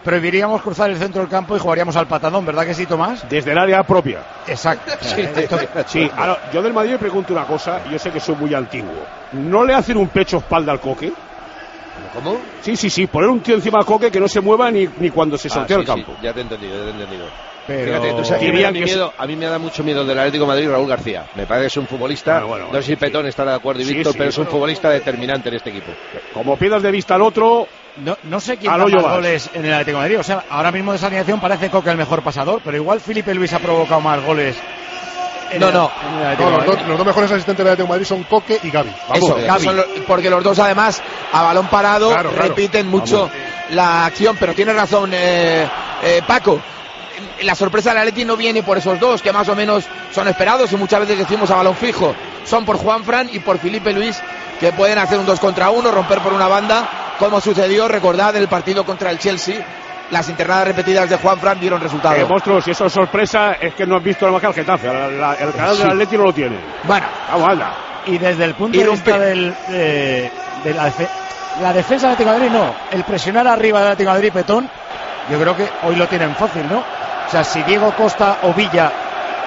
prohibiríamos cruzar el centro del campo y jugaríamos al patadón, ¿verdad que sí, Tomás? Desde el área propia. Exacto. Sí, sí. Ahora, yo del Madrid me pregunto una cosa, y yo sé que soy muy antiguo. ¿No le hacen un pecho espalda al coque? ¿Cómo? Sí, sí, sí, poner un tío encima al coque que no se mueva ni, ni cuando se Ah, sortea sí, el campo. sí, ya te he entendido, ya te he entendido. Pero- Fíjate, tú sabes que es- miedo- a mí me da mucho miedo del Atlético de Madrid Raúl García. Me parece que es un futbolista, no sé si Petón estará de acuerdo y Sí, Víctor, sí, pero es un bueno. futbolista determinante en este equipo. Como pierdas de vista al otro, No, no sé quién Al da más goles en el Atlético de Madrid. O sea, ahora mismo de esa alineación parece Coque el mejor pasador, pero igual Felipe Luis ha provocado más goles. en No, el- no. en el Atlético No, de los, Madrid. dos, los dos mejores asistentes del Atlético de Madrid son Coque y Gaby. Eso, Gaby. son lo- porque los dos además a balón parado Claro, claro. repiten mucho Vamos. la acción, pero tiene razón eh, eh, Paco. La sorpresa del Atleti no viene por esos dos, que más o menos son esperados y muchas veces decimos a balón fijo. Son por Juan Fran y por Felipe Luis, que pueden hacer un dos contra uno, romper por una banda, como sucedió, recordad, en el partido contra el Chelsea. Las internadas repetidas de Juan Fran dieron resultado. eh, monstruos, si eso es sorpresa, es que no has visto más que Getafe. La- la- el canal Sí. del Atleti no lo tiene. Bueno, vamos, anda. Y desde el punto de vista del, de, de la, defe- la defensa del Atlético de Madrid, no. El presionar arriba del Atlético de Madrid, Petón, yo creo que hoy lo tienen fácil, ¿no? O sea, si Diego Costa o Villa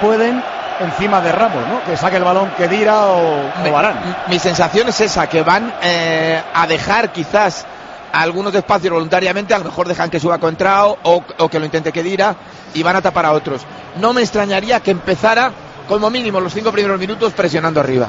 pueden, encima de Ramos, ¿no? Que saque el balón que Dira o, o Varane. Mi sensación es esa, que van eh, a dejar quizás algunos espacios voluntariamente, a lo mejor dejan que suba Contrao o, o que lo intente Kedira y van a tapar a otros. No me extrañaría que empezara como mínimo los cinco primeros minutos presionando arriba.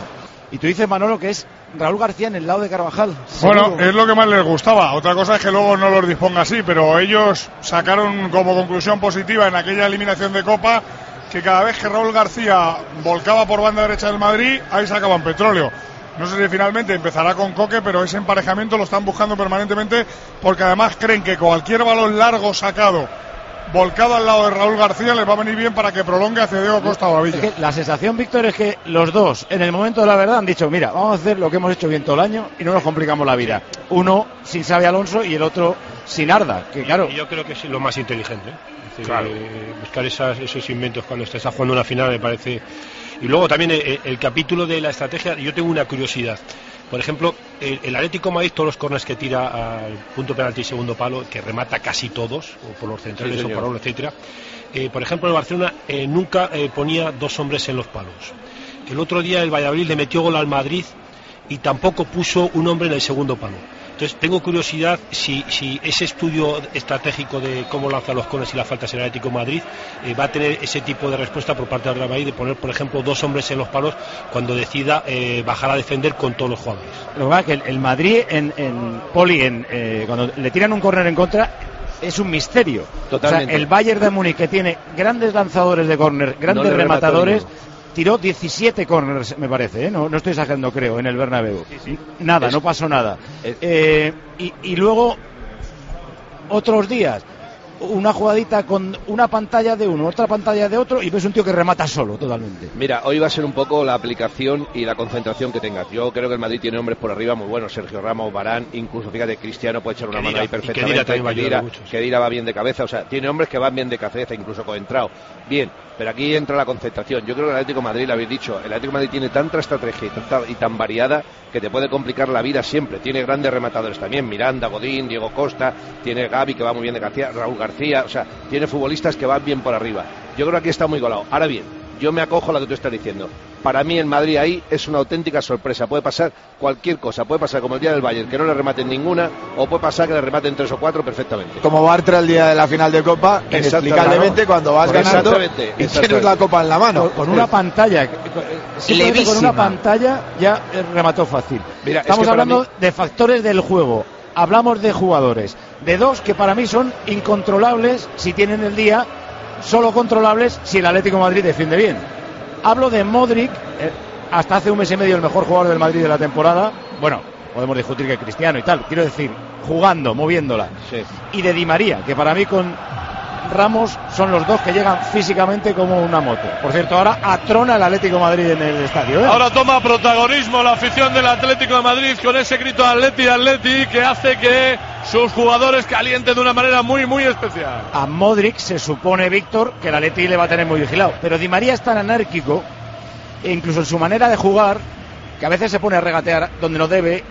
Y tú dices, Manolo, que es Raúl García en el lado de Carvajal. Bueno, es lo que más les gustaba. Otra cosa es que luego no los disponga así, pero ellos sacaron como conclusión positiva en aquella eliminación de Copa que cada vez que Raúl García volcaba por banda derecha del Madrid, ahí sacaban petróleo. No sé si finalmente empezará con Coque, pero ese emparejamiento lo están buscando permanentemente porque además creen que cualquier balón largo sacado volcado al lado de Raúl García, le va a venir bien para que prolongue hacia Diego Costa Bobadilla. Es que la sensación, Víctor, es que los dos, en el momento de la verdad, han dicho, mira, vamos a hacer lo que hemos hecho bien todo el año y no nos complicamos la vida. Uno sin Xavi Alonso y el otro sin Arda, que claro... Y yo creo que es lo más inteligente. ¿Eh? Claro. eh, buscar esas- esos inventos cuando estás jugando una final me parece. Y luego también el, el capítulo de la estrategia, yo tengo una curiosidad. Por ejemplo, el, el Atlético Madrid, todos los corners que tira al punto penalti y segundo palo, que remata casi todos, o por los centrales Sí, o por uno, etcétera. eh, por ejemplo, el Barcelona eh, nunca eh, ponía dos hombres en los palos. El otro día el Valladolid le metió gol al Madrid y tampoco puso un hombre en el segundo palo. Entonces tengo curiosidad si, si ese estudio estratégico de cómo lanzar los cones y las faltas en el Atlético de Madrid eh, va a tener ese tipo de respuesta por parte del Real Madrid de poner, por ejemplo, dos hombres en los palos cuando decida eh, bajar a defender con todos los jugadores. Lo que pasa es que el, el Madrid en, en Poli, en, eh, cuando le tiran un córner en contra, es un misterio. Totalmente. O sea, el Bayern de Múnich, que tiene grandes lanzadores de córner, grandes remató rematadores. Tiró 17 córners, me parece, ¿eh? no, no estoy exagerando, creo, en el Bernabéu. Nada, Es- no pasó nada. Eh, y, y luego, otros días, una jugadita con una pantalla de uno, otra pantalla de otro, y ves un tío que remata solo, totalmente. Mira, hoy va a ser un poco la aplicación y la concentración que tengas. Yo creo que el Madrid tiene hombres por arriba muy buenos, Sergio Ramos, Barán, incluso fíjate, Cristiano puede echar una mano ahí perfectamente. también va a ayudar Kedira, mucho, sí. Kedira va bien de cabeza, o sea, tiene hombres que van bien de cabeza, incluso Coentrao. Bien, pero aquí entra la concentración. Yo creo que el Atlético de Madrid, lo habéis dicho, el Atlético Madrid tiene tanta estrategia y, tanta- y tan variada que te puede complicar la vida siempre. Tiene grandes rematadores también, Miranda, Godín, Diego Costa, tiene Gaby que va muy bien de García, Raúl García, o sea, tiene futbolistas que van bien por arriba. Yo creo que aquí está muy golado. Ahora bien, yo me acojo a lo que tú estás diciendo. Para mí el Madrid ahí es una auténtica sorpresa. Puede pasar cualquier cosa. Puede pasar como el día del Bayern, que no le rematen ninguna, o puede pasar que le rematen tres o cuatro perfectamente. Como Bartra el día de la final de Copa, inexplicablemente cuando vas ganando Exactamente, y tienes la copa en la mano. Con, con una pantalla, con una pantalla ya remató fácil. Mira, es Estamos que hablando mí- de factores del juego. Hablamos de jugadores, de dos que para mí son incontrolables si tienen el día, solo controlables si el Atlético de Madrid defiende bien. Hablo de Modric, eh, hasta hace un mes y medio el mejor jugador del Madrid de la temporada. Bueno, podemos discutir que Cristiano y tal, quiero decir, jugando, moviéndola. Y de Di María, que para mí con Ramos son los dos que llegan físicamente como una moto. Por cierto, ahora atrona el Atlético de Madrid en el estadio. ¿eh? Ahora toma protagonismo la afición del Atlético de Madrid con ese grito Atleti Atleti que hace que sus jugadores calienten de una manera muy muy especial. A Modric se supone, Víctor, que el Atleti le va a tener muy vigilado. Pero Di María es tan anárquico, e incluso en su manera de jugar, que a veces se pone a regatear donde no debe,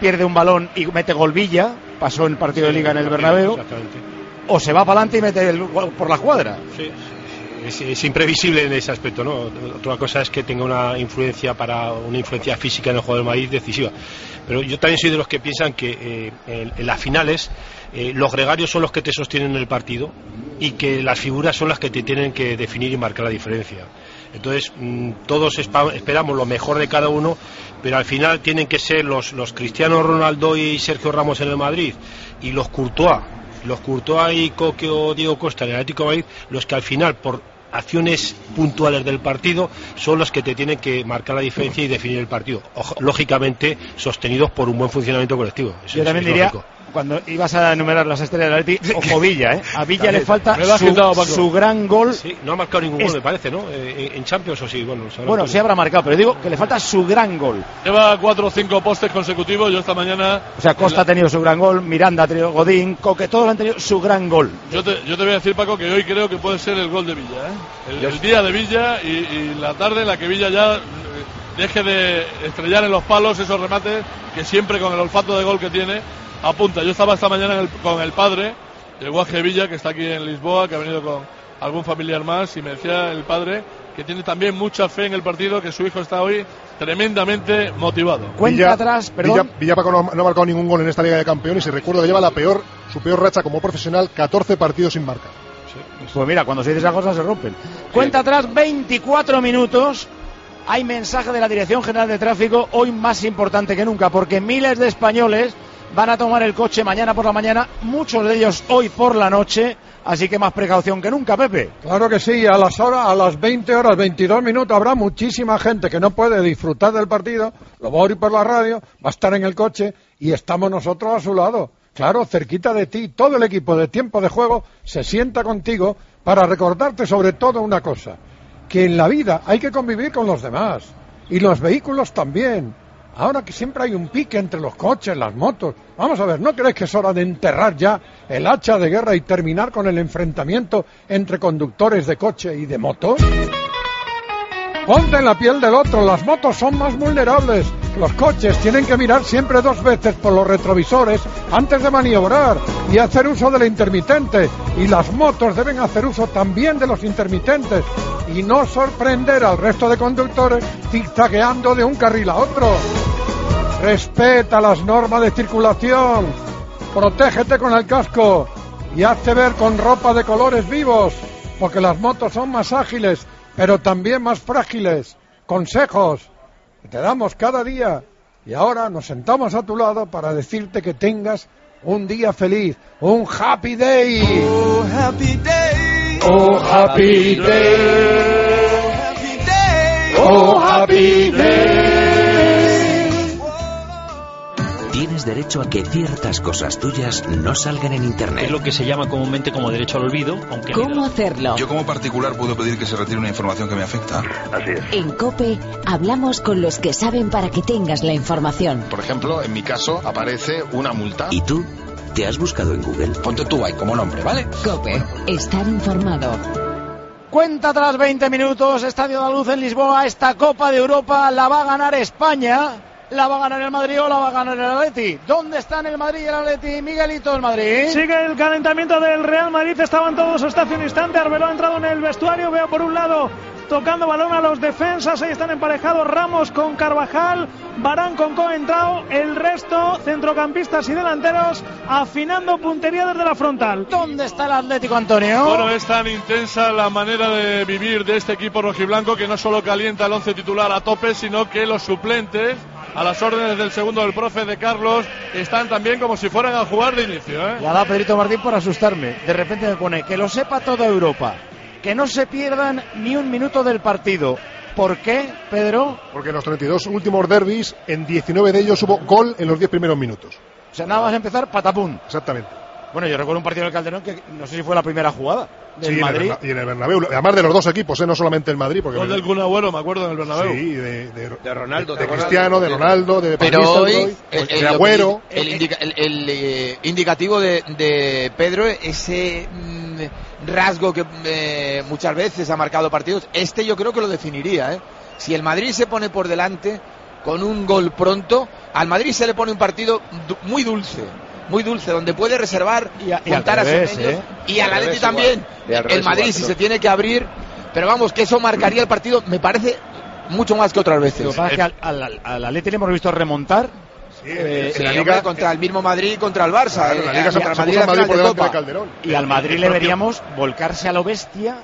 pierde un balón y mete golvilla, pasó en partido de liga en el Bernabéu, Exactamente. O se va para adelante y mete por la cuadra. Sí, es, imprevisible en ese aspecto, ¿no? Otra cosa es que tenga una influencia para una influencia física en el juego del Madrid decisiva. Pero yo también soy de los que piensan que eh, en, en las finales eh, los gregarios son los que te sostienen el partido y que las figuras son las que te tienen que definir y marcar la diferencia. Entonces, mm, todos esperamos lo mejor de cada uno, pero al final tienen que ser los, los Cristiano Ronaldo y Sergio Ramos en el Madrid y los Courtois, los Courtois y Coque o Diego Costa en el Atlético de Madrid, los que al final, por acciones puntuales del partido, son los que te tienen que marcar la diferencia y definir el partido. Ojo- lógicamente, sostenidos por un buen funcionamiento colectivo. Eso Yo es- también diría, lógico. Cuando ibas a enumerar las estrellas del Atleti, ojo Villa, ¿eh? A Villa le falta su, gran gol. Sí, no ha marcado ningún Es- gol, me parece, ¿no? Eh, en Champions o sí, bueno, Bueno, sí habrá marcado, pero digo que le falta su gran gol. Lleva cuatro o cinco postes consecutivos. Yo esta mañana. O sea, Costa ha tenido su gran gol, Miranda ha tenido Godín, Coque, todos han tenido su gran gol. Yo te, yo te voy a decir, Paco, que hoy creo que puede ser el gol de Villa. ¿eh? El, día de Villa y, y la tarde en la que Villa ya eh, deje de estrellar en los palos esos remates que siempre con el olfato de gol que tiene apunta. Yo estaba esta mañana el- con el padre, el Guaje Villa, que está aquí en Lisboa, que ha venido con algún familiar más, y me decía el padre que tiene también mucha fe en el partido, que su hijo está hoy tremendamente motivado. Cuenta atrás, perdón. Villa, Villa, Paco, no, no ha marcado ningún gol en esta Liga de Campeones y recuerdo que lleva la peor, su peor racha como profesional, 14 partidos sin marca. Pues mira, cuando se dice esas cosas se rompen. Cuenta atrás, 24 minutos. Hay mensaje de la Dirección General de Tráfico, hoy más importante que nunca, porque miles de españoles van a tomar el coche mañana por la mañana, muchos de ellos hoy por la noche, así que más precaución que nunca, Pepe. Claro que sí, a las horas, a las 20 horas 22 minutos habrá muchísima gente que no puede disfrutar del partido, lo va a oír por la radio, va a estar en el coche y estamos nosotros a su lado. Claro, cerquita de ti, todo el equipo de tiempo de juego se sienta contigo para recordarte sobre todo una cosa, que en la vida hay que convivir con los demás y los vehículos también. Ahora que siempre hay un pique entre los coches, las motos. Vamos a ver, ¿no crees que es hora de enterrar ya el hacha de guerra y terminar con el enfrentamiento entre conductores de coche y de motos? Ponte en la piel del otro, las motos son más vulnerables. Los coches tienen que mirar siempre dos veces por los retrovisores antes de maniobrar y hacer uso del intermitente. Y las motos deben hacer uso también de los intermitentes y no sorprender al resto de conductores zigzagueando de un carril a otro. Respeta las normas de circulación. Protégete con el casco y hazte ver con ropa de colores vivos, porque las motos son más ágiles pero también más frágiles. Consejos que te damos cada día. Y ahora nos sentamos a tu lado para decirte que tengas un día feliz, un happy day. Oh, happy day. Oh, happy day. Oh, happy day. Tienes derecho a que ciertas cosas tuyas no salgan en internet. Es lo que se llama comúnmente como derecho al olvido, aunque ¿Cómo hacerlo? Yo como particular puedo pedir que se retire una información que me afecta. Así es. En COPE hablamos con los que saben para que tengas la información. Por ejemplo, en mi caso aparece una multa. ¿Y tú? ¿Te has buscado en Google? Ponte tú ahí como nombre, ¿vale? COPE, estar informado. Cuenta tras 20 minutos, Estadio de la Luz en Lisboa, esta Copa de Europa la va a ganar España. ¿La va a ganar el Madrid o la va a ganar el Atleti? ¿Dónde están el Madrid y el Atleti? Miguelito, el Madrid. Sigue el calentamiento del Real Madrid. Estaban todos hasta hace un instante. Arbeloa ha entrado en el vestuario. Veo por un lado tocando balón a los defensas. Ahí están emparejados Ramos con Carvajal. Barán con Coentrao. El resto, centrocampistas y delanteros, afinando puntería desde la frontal. ¿Dónde está el Atlético, Antonio? Bueno, es tan intensa la manera de vivir de este equipo rojiblanco que no solo calienta el once titular a tope, sino que los suplentes a las órdenes del segundo del profe de Carlos están también como si fueran a jugar de inicio. ¿eh? Ya da Pedrito Martín por asustarme. De repente me pone que lo sepa toda Europa. Que no se pierdan ni un minuto del partido. ¿Por qué, Pedro? Porque en los 32 últimos derbis, en 19 de ellos hubo gol en los 10 primeros minutos. O sea, nada más empezar, patapum. Exactamente. Bueno, yo recuerdo un partido en el Calderón que no sé si fue la primera jugada del Sí, en el Madrid. Y en el Bernabéu. Además de los dos equipos, ¿eh? no solamente el Madrid. Porque Gol del Kun Agüero, me acuerdo, en el Bernabéu. Sí, de, de, De Ronaldo, de ¿te acuerdas? Cristiano, de Ronaldo, de Pero hoy, Nistelrooy, el, de Agüero. el indica- el- el, eh, indicativo de, de Pedro, ese mm, rasgo que eh, muchas veces ha marcado partidos, este yo creo que lo definiría. ¿eh? Si el Madrid se pone por delante con un gol pronto, al Madrid se le pone un partido du- muy dulce. Muy dulce, donde puede reservar, y al juntar a sus ¿eh? y Y al Atleti también. Y El Madrid, igual, si se tiene que abrir, pero vamos, que eso marcaría el partido, me parece mucho más que otras veces. Lo que pasa es que al, al, al Atleti le hemos visto remontar. eh, Sí, en la hombre, Liga contra el mismo Madrid y contra el Barça. Claro, eh, la Liga eh, contra Madrid Madrid final por de delante Copa. de Calderón. Y al Madrid le veríamos volcarse a lo bestia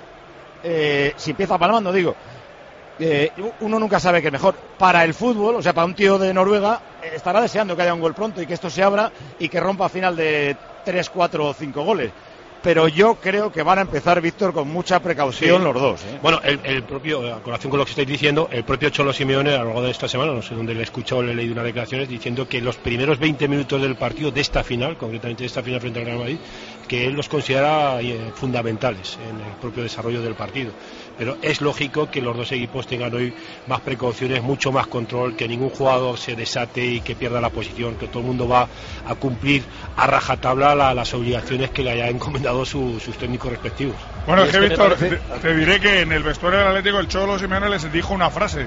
eh, si empieza palmando, digo. Eh, uno nunca sabe qué es mejor. Para el fútbol, o sea, para un tío de Noruega, eh, estará deseando que haya un gol pronto y que esto se abra y que rompa a final de 3, 4 o 5 goles. Pero yo creo que van a empezar, Víctor, con mucha precaución Sí. los dos. ¿eh? Bueno, el, el propio, a colación con lo que estáis diciendo, el propio Cholo Simeone a lo largo de esta semana, no sé dónde le he escuchado, le he leído unas declaraciones diciendo que los primeros 20 minutos del partido, de esta final, concretamente de esta final frente al Real Madrid, que él los considera eh, fundamentales en el propio desarrollo del partido. Pero es lógico que los dos equipos tengan hoy más precauciones, mucho más control, que ningún jugador se desate y que pierda la posición, que todo el mundo va a cumplir a rajatabla la- las obligaciones que le haya encomendado su- sus técnicos respectivos. Bueno, ¿Y es que Víctor, te diré que en el vestuario del Atlético el Cholo Simeone les dijo una frase.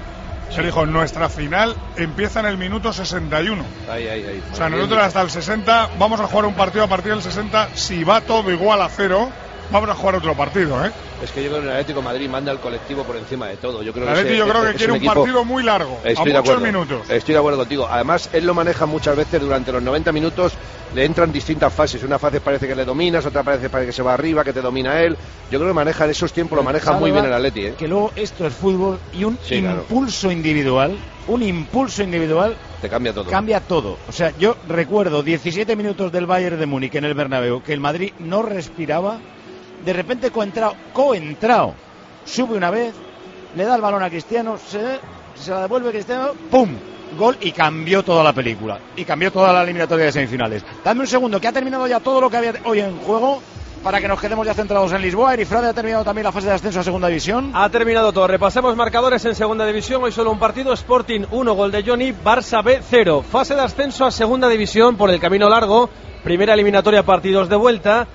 Se dijo, nuestra final empieza en el minuto 61. Ahí, ahí, ahí. O sea, nosotros hasta el 60 vamos a jugar un partido a partir del 60. Si va todo igual a cero, vamos a jugar otro partido, ¿eh? Es que yo creo que el Atlético de Madrid manda al colectivo por encima de todo. Yo creo El que Atleti ese- yo creo que quiere un equipo- partido muy largo, a Estoy de muchos acuerdo. minutos. Estoy de acuerdo contigo. Además, él lo maneja muchas veces durante los 90 minutos. Le entran distintas fases. Una fase parece que le dominas, otra parece, parece que se va arriba, que te domina él. Yo creo que maneja en esos tiempos, lo maneja muy bien el Atleti. ¿eh? Que luego esto es fútbol y un Sí, claro. impulso individual, un impulso individual Te cambia todo. cambia todo. O sea, yo recuerdo 17 minutos del Bayern de Múnich en el Bernabéu que el Madrid no respiraba. De repente coentrao, coentrao, sube una vez, le da el balón a Cristiano, se, la devuelve Cristiano, ¡pum! gol y cambió toda la película. Y cambió toda la eliminatoria de semifinales. Dame un segundo, que ha terminado ya todo lo que había hoy en juego para que nos quedemos ya centrados en Lisboa. Erifrade ha terminado también la fase de ascenso a segunda división. Ha terminado todo. Repasemos marcadores en segunda división. Hoy solo un partido. Sporting 1, gol de Johnny. Barça B 0. Fase de ascenso a segunda división por el camino largo. Primera eliminatoria, partidos de vuelta.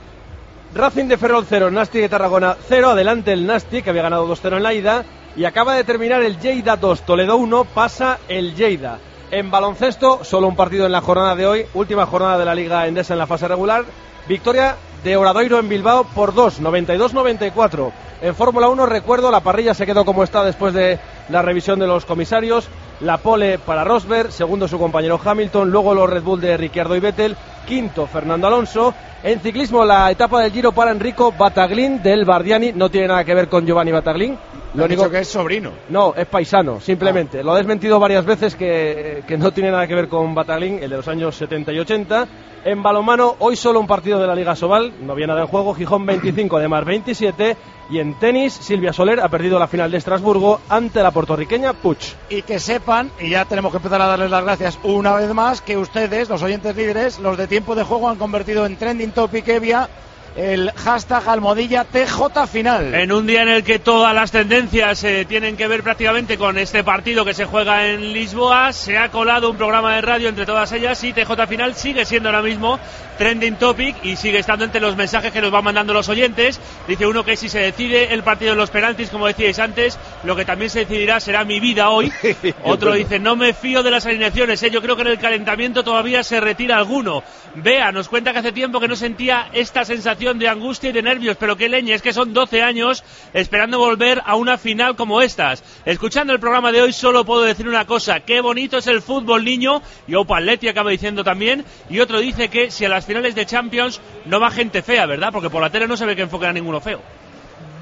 Racing de Ferrol 0, Nasti de Tarragona 0. Adelante el Nasti, que había ganado 2-0 en la ida. Y acaba de terminar el Lleida 2, Toledo 1. Pasa el Lleida. En baloncesto, solo un partido en la jornada de hoy. Última jornada de la Liga Endesa en la fase regular. Victoria de Oradoiro en Bilbao por 2, 92-94. En Fórmula 1, recuerdo, la parrilla se quedó como está después de la revisión de los comisarios. La pole para Rosberg, segundo su compañero Hamilton, luego los Red Bull de Ricciardo y Vettel, quinto Fernando Alonso. En ciclismo, la etapa del Giro para Enrico Bataglin del Bardiani, no tiene nada que ver con Giovanni Bataglin. Lo único que es sobrino. No, es paisano, simplemente. Lo ha desmentido varias veces que, que, no tiene nada que ver con Bataglin, el de los años 70 y 80. En balomano, hoy solo un partido de la Liga Sobal, no había nada en juego. Gijón 25, de Mar 27. Y en tenis, Silvia Soler ha perdido la final de Estrasburgo ante la puertorriqueña Puch. Y que sepan, y ya tenemos que empezar a darles las gracias una vez más, que ustedes, los oyentes líderes, los de tiempo de juego, han convertido en trending topic Evia el hashtag almohadilla TJ final. En un día en el que todas las tendencias eh, tienen que ver prácticamente con este partido que se juega en Lisboa, se ha colado un programa de radio entre todas ellas y TJ final sigue siendo ahora mismo trending topic y sigue estando entre los mensajes que nos van mandando los oyentes. Dice uno que si se decide el partido de los penaltis, como decíais antes, lo que también se decidirá será mi vida hoy. Otro dice, no me fío de las alineaciones, ¿eh? yo creo que en el calentamiento todavía se retira alguno. Vea, nos cuenta que hace tiempo que no sentía esta sensación de angustia y de nervios, pero qué leña, es que son 12 años esperando volver a una final como estas. Escuchando el programa de hoy solo puedo decir una cosa, qué bonito es el fútbol niño, y Opaletti acaba diciendo también, y otro dice que si a las finales de Champions no va gente fea, ¿verdad? Porque por la tele no se ve que enfoquen a ninguno feo.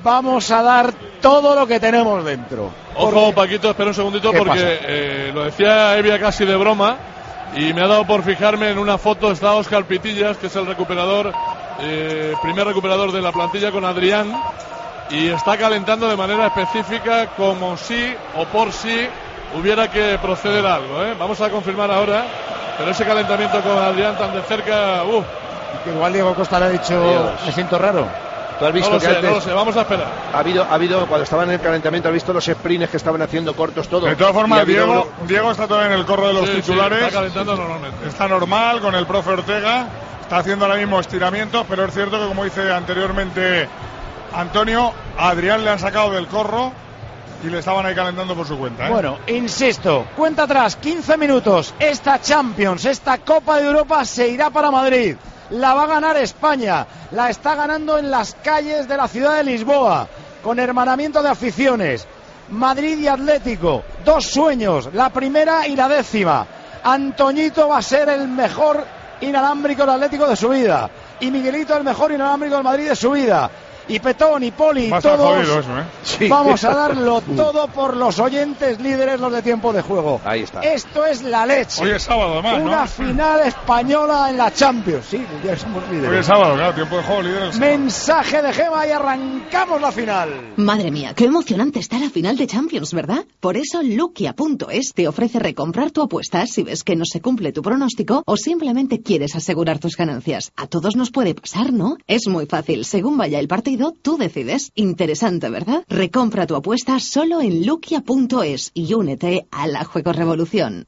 Vamos a dar todo lo que tenemos dentro. Ojo, Paquito, espera un segundito porque eh, lo decía Evia casi de broma y me ha dado por fijarme en una foto, está Oscar Pitillas, que es el recuperador eh, primer recuperador de la plantilla con Adrián y está calentando de manera específica como si o por si hubiera que proceder algo. ¿eh? Vamos a confirmar ahora, pero ese calentamiento con Adrián tan de cerca, uh. que igual Diego Costa le ha dicho, me siento raro. ¿Tú has visto no lo que sé, antes no lo sé, vamos a esperar. ha habido, ha habido, cuando estaban en el calentamiento, has visto los sprints que estaban haciendo cortos todo? De todas formas, Diego, uno- Diego está todavía en el corro de los Sí, sí, titulares. está calentando normalmente. Está normal con el profe Ortega. Está haciendo ahora mismo estiramientos, pero es cierto que, como dice anteriormente Antonio, a Adrián le han sacado del corro y le estaban ahí calentando por su cuenta. ¿eh? Bueno, insisto, cuenta atrás, 15 minutos. Esta Champions, esta Copa de Europa se irá para Madrid. La va a ganar España. La está ganando en las calles de la ciudad de Lisboa, con hermanamiento de aficiones. Madrid y Atlético, dos sueños, la primera y la décima. Antoñito va a ser el mejor inalámbrico del Atlético de su vida. Y Miguelito el mejor inalámbrico del Madrid de su vida. Y Petón y Poli y todos jodido eso, ¿eh? Sí. vamos a darlo todo por los oyentes líderes, los de tiempo de juego. Ahí está. Esto es la leche. Hoy es sábado, además, Una ¿no? final española en la Champions. Sí, ya somos Hoy líderes. es sábado, claro, tiempo de juego líder. el sábado. Mensaje de Gema y arrancamos la final. Madre mía, qué emocionante está la final de Champions, ¿verdad? Por eso Lukia.es te ofrece recomprar tu apuesta si ves que no se cumple tu pronóstico o simplemente quieres asegurar tus ganancias. A todos nos puede pasar, ¿no? Es muy fácil. Según vaya el partido, tú decides. Interesante, ¿verdad? Recompra tu apuesta solo en Lukia.es y únete a la Juego Revolución.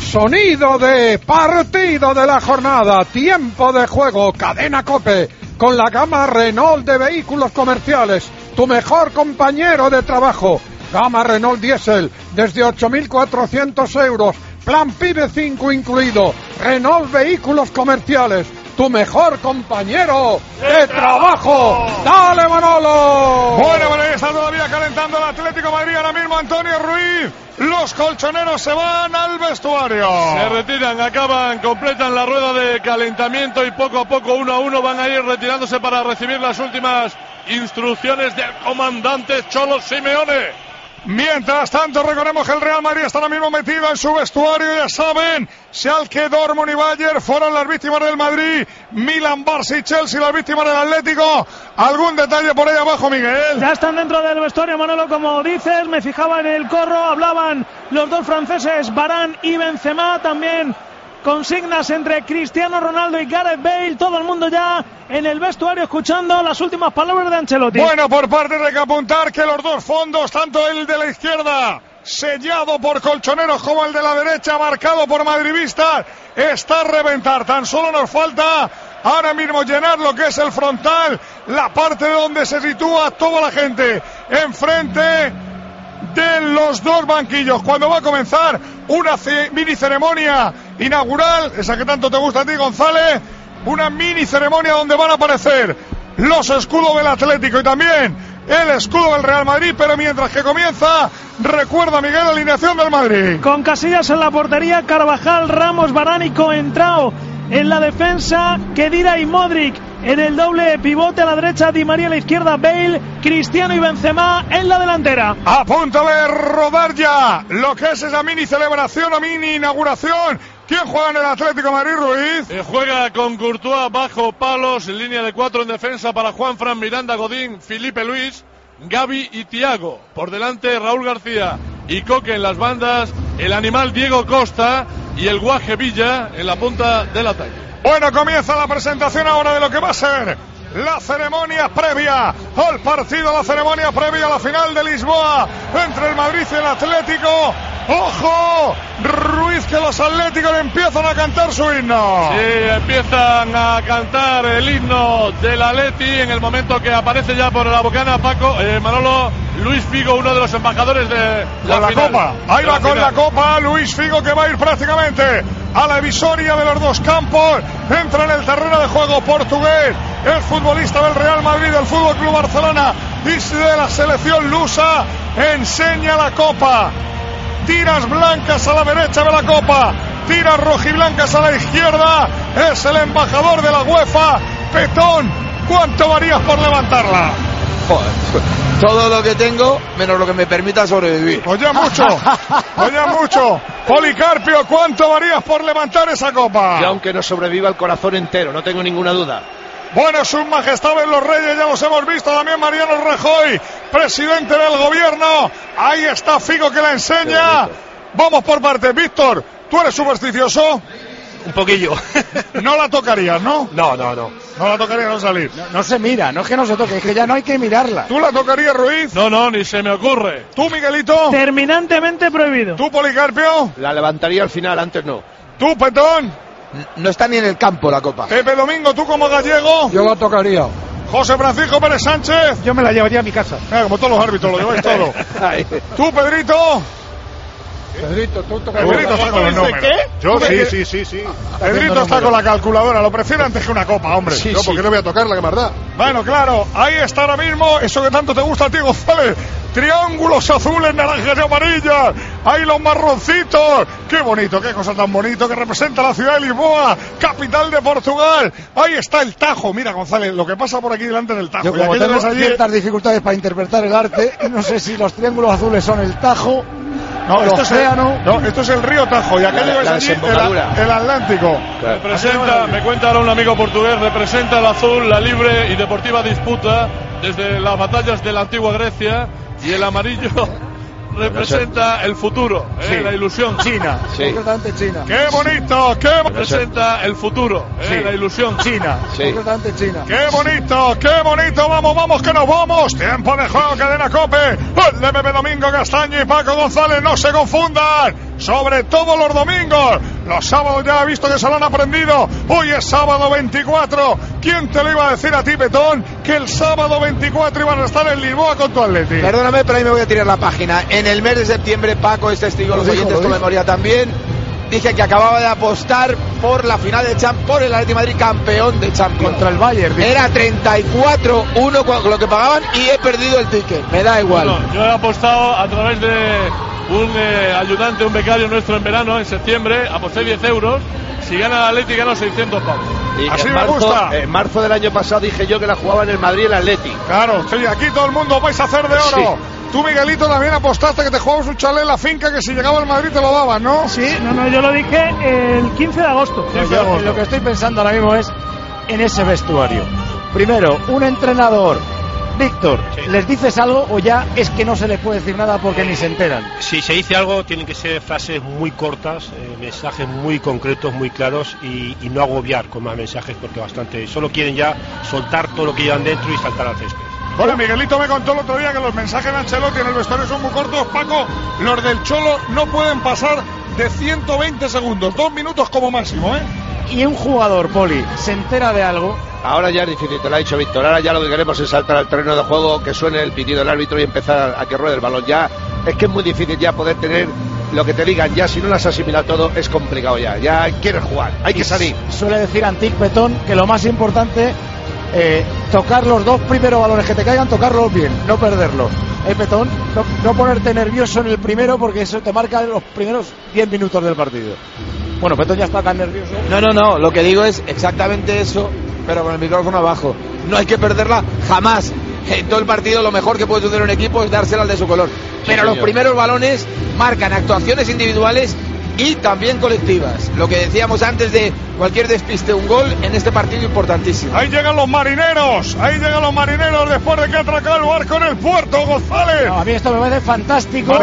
Sonido de partido de la jornada, tiempo de juego, cadena cope, con la gama Renault de vehículos comerciales, tu mejor compañero de trabajo. Gama Renault Diesel, desde 8.400 euros, plan PIBE 5 incluido. Renault Vehículos Comerciales, tu mejor compañero de trabajo. ¡Dale, Manolo! Bueno, bueno, ahí está todavía calentando el Atlético de Madrid ahora mismo Antonio Ruiz. Los colchoneros se van al vestuario. Se retiran, acaban, completan la rueda de calentamiento y poco a poco, uno a uno, van a ir retirándose para recibir las últimas instrucciones del comandante Cholo Simeone. Mientras tanto, recordemos que el Real Madrid está ahora mismo metido en su vestuario, ya saben. Schalke, Dortmund y Bayern fueron las víctimas del Madrid. Milan, Barça y Chelsea las víctimas del Atlético. ¿Algún detalle por ahí abajo, Miguel? Ya están dentro del vestuario, Manolo, como dices. Me fijaba en el corro, hablaban los dos franceses, Barán y Benzema. También consignas entre Cristiano Ronaldo y Gareth Bale. Todo el mundo ya en el vestuario escuchando las últimas palabras de Ancelotti. Bueno, por parte de que apuntar que los dos fondos, tanto el de la izquierda, sellado por colchoneros, como el de la derecha, marcado por madridistas, está a reventar. Tan solo nos falta ahora mismo llenar lo que es el frontal, la parte donde se sitúa toda la gente enfrente de los dos banquillos. Cuando va a comenzar una mini ceremonia inaugural, esa que tanto te gusta a ti, González, una mini ceremonia donde van a aparecer los escudos del Atlético y también el escudo del Real Madrid, pero mientras que comienza, recuerda Miguel la alineación del Madrid. Con Casillas en la portería, Carvajal, Ramos, Baránico, entrao en la defensa, Kedira y Modric. En el doble pivote a la derecha, Di María a la izquierda, Bale, Cristiano y Benzema en la delantera. A punto de rodar ya lo que es esa mini celebración o mini inauguración ¿Quién juega en el Atlético Madrid, Ruiz? Eh, juega con Courtois bajo palos, en línea de cuatro en defensa para Juan Fran, Miranda, Godín, Felipe Luis, Gaby y Tiago. Por delante Raúl García y Coque en las bandas, el animal Diego Costa y el Guaje Villa en la punta del ataque. Bueno, comienza la presentación ahora de lo que va a ser la ceremonia previa al partido, la ceremonia previa a la final de Lisboa entre el Madrid y el Atlético. ¡Ojo! Ruiz que los atléticos empiezan a cantar su himno. Sí, empiezan a cantar el himno del Atleti en el momento que aparece ya por la bocana Paco, eh, Manolo, Luis Figo, uno de los embajadores de la, la copa. Ahí va con la copa Luis Figo que va a ir prácticamente a la visoria de los dos campos. Entra en el terreno de juego portugués. El futbolista del Real Madrid, del Fútbol Club Barcelona y de la selección lusa enseña la copa tiras blancas a la derecha de la copa, tiras rojiblancas a la izquierda, es el embajador de la UEFA, Petón, ¿cuánto varías por levantarla? todo lo que tengo, menos lo que me permita sobrevivir. Pues ya mucho, pues ya mucho. Policarpio, ¿cuánto varías por levantar esa copa? Y aunque no sobreviva el corazón entero, no tengo ninguna duda. Bueno, sus majestades los reyes, ya los hemos visto. También Mariano Rajoy, presidente del gobierno. Ahí está Figo que la enseña. Vamos por partes. Víctor, ¿tú eres supersticioso? Un poquillo. no la tocarías, ¿no? No, no, no. No la tocaría no salir. No, se mira, no es que no se toque, es que ya no hay que mirarla. ¿Tú la tocarías, Ruiz? No, no, ni se me ocurre. ¿Tú, Miguelito? Terminantemente prohibido. ¿Tú, Policarpio? La levantaría al final, antes no. ¿Tú, Petón? No está ni en el campo la copa. Pepe Domingo, tú como gallego. Yo la tocaría. José Francisco Pérez Sánchez. Yo me la llevaría a mi casa. Eh, como todos los árbitros, lo lleváis todo. tú, Pedrito. Pedrito, tú tocas Pedrito está con los números. Yo sí, sí, sí, sí, sí. Pedrito está con la calculadora. Lo prefiere antes que una copa, hombre. Sí, no, porque no voy a tocar la que más da. Bueno, claro, ahí está ahora mismo eso que tanto te gusta a ti, González. Triángulos azules, naranjas y amarillas. Ahí los marroncitos. Qué bonito, qué cosa tan bonito que representa la ciudad de Lisboa, capital de Portugal. Ahí está el Tajo. Mira, González, lo que pasa por aquí delante del Tajo. Yo como tengo ciertas dificultades para interpretar el arte, no sé si los triángulos azules son el Tajo. No, esto es, el, no, esto es el río Tajo y aquello es allí el, el, Atlántico. Representa, me cuenta ahora un amigo portugués, representa el azul, la libre y deportiva disputa desde las batallas de la antigua Grecia y el amarillo representa el futuro, ¿eh? la ilusión. China, sí. concretamente China. ¡Qué bonito! ¡Qué representa el futuro, ¿eh? sí. la ilusión. China, sí. concretamente China. ¡Qué bonito! ¡Qué bonito! ¡Vamos, vamos, que nos vamos! Tiempo de juego, cadena Cope. El de Pepe Domingo Castaño y Paco González, no se confundan. Sobre todo los domingos. Los sábados ya he visto que se lo han aprendido. Hoy es sábado 24. ¿Quién te lo iba a decir a ti, Petón, que el sábado 24 iban a estar en Lisboa con tu Atleti? Perdóname, pero ahí me voy a tirar la página. En el mes de septiembre, Paco es testigo, los oyentes con memoria también. Dije que acababa de apostar por la final de Champions, por el Atleti Madrid campeón de Champions. Contra el Bayern. Era 34-1 con lo que pagaban y he perdido el ticket. Me da igual. Bueno, yo he apostado a través de un eh, ayudante, un becario nuestro en verano, en septiembre, aposté 10 euros. Si gana el Atleti, gano 600 pavos. Y Así me marzo, gusta. En marzo del año pasado dije yo que la jugaba en el Madrid el Atleti. Claro, sí, aquí todo el mundo vais a hacer de oro. Tú, Miguelito, también apostaste que te jugabas un chalet en la finca que si llegaba al Madrid te lo daban, ¿no? Sí, no, no, yo lo dije el 15 de agosto. Pues yo lo que estoy pensando ahora mismo es en ese vestuario. Primero, un entrenador. Víctor, ¿les dices algo o ya es que no se les puede decir nada porque ni se enteran? Si se dice algo, tienen que ser frases muy cortas, eh, mensajes muy concretos, muy claros y, y no agobiar con más mensajes porque bastante. Solo quieren ya soltar todo lo que llevan dentro y saltar al césped. Bueno, Miguelito me contó el otro día que los mensajes de Ancelotti en el vestuario son muy cortos. Paco, los del Cholo no pueden pasar de 120 segundos, dos minutos como máximo, ¿eh? Y un jugador, Poli, se entera de algo. Ahora ya es difícil, te lo ha dicho Víctor. Ahora ya lo que queremos es saltar al terreno de juego, que suene el pitido del árbitro y empezar a que ruede el balón. Ya es que es muy difícil ya poder tener lo que te digan. Ya si no las asimila todo, es complicado ya. Ya quieres jugar, hay que salir. Suele decir Antic Betón que lo más importante eh, tocar los dos primeros balones que te caigan, tocarlos bien, no perderlos. Eh, Petón, no, no ponerte nervioso en el primero porque eso te marca los primeros 10 minutos del partido. Bueno, Petón ya está tan nervioso. No, no, no, lo que digo es exactamente eso, pero con el micrófono abajo. No hay que perderla jamás. En todo el partido lo mejor que puede suceder un equipo es dársela al de su color. Pero los primeros balones marcan actuaciones individuales y también colectivas. Lo que decíamos antes de cualquier despiste, un gol en este partido importantísimo. Ahí llegan los marineros, ahí llegan los marineros después de que ha atracado el barco en el puerto, González. No, a mí esto me parece fantástico.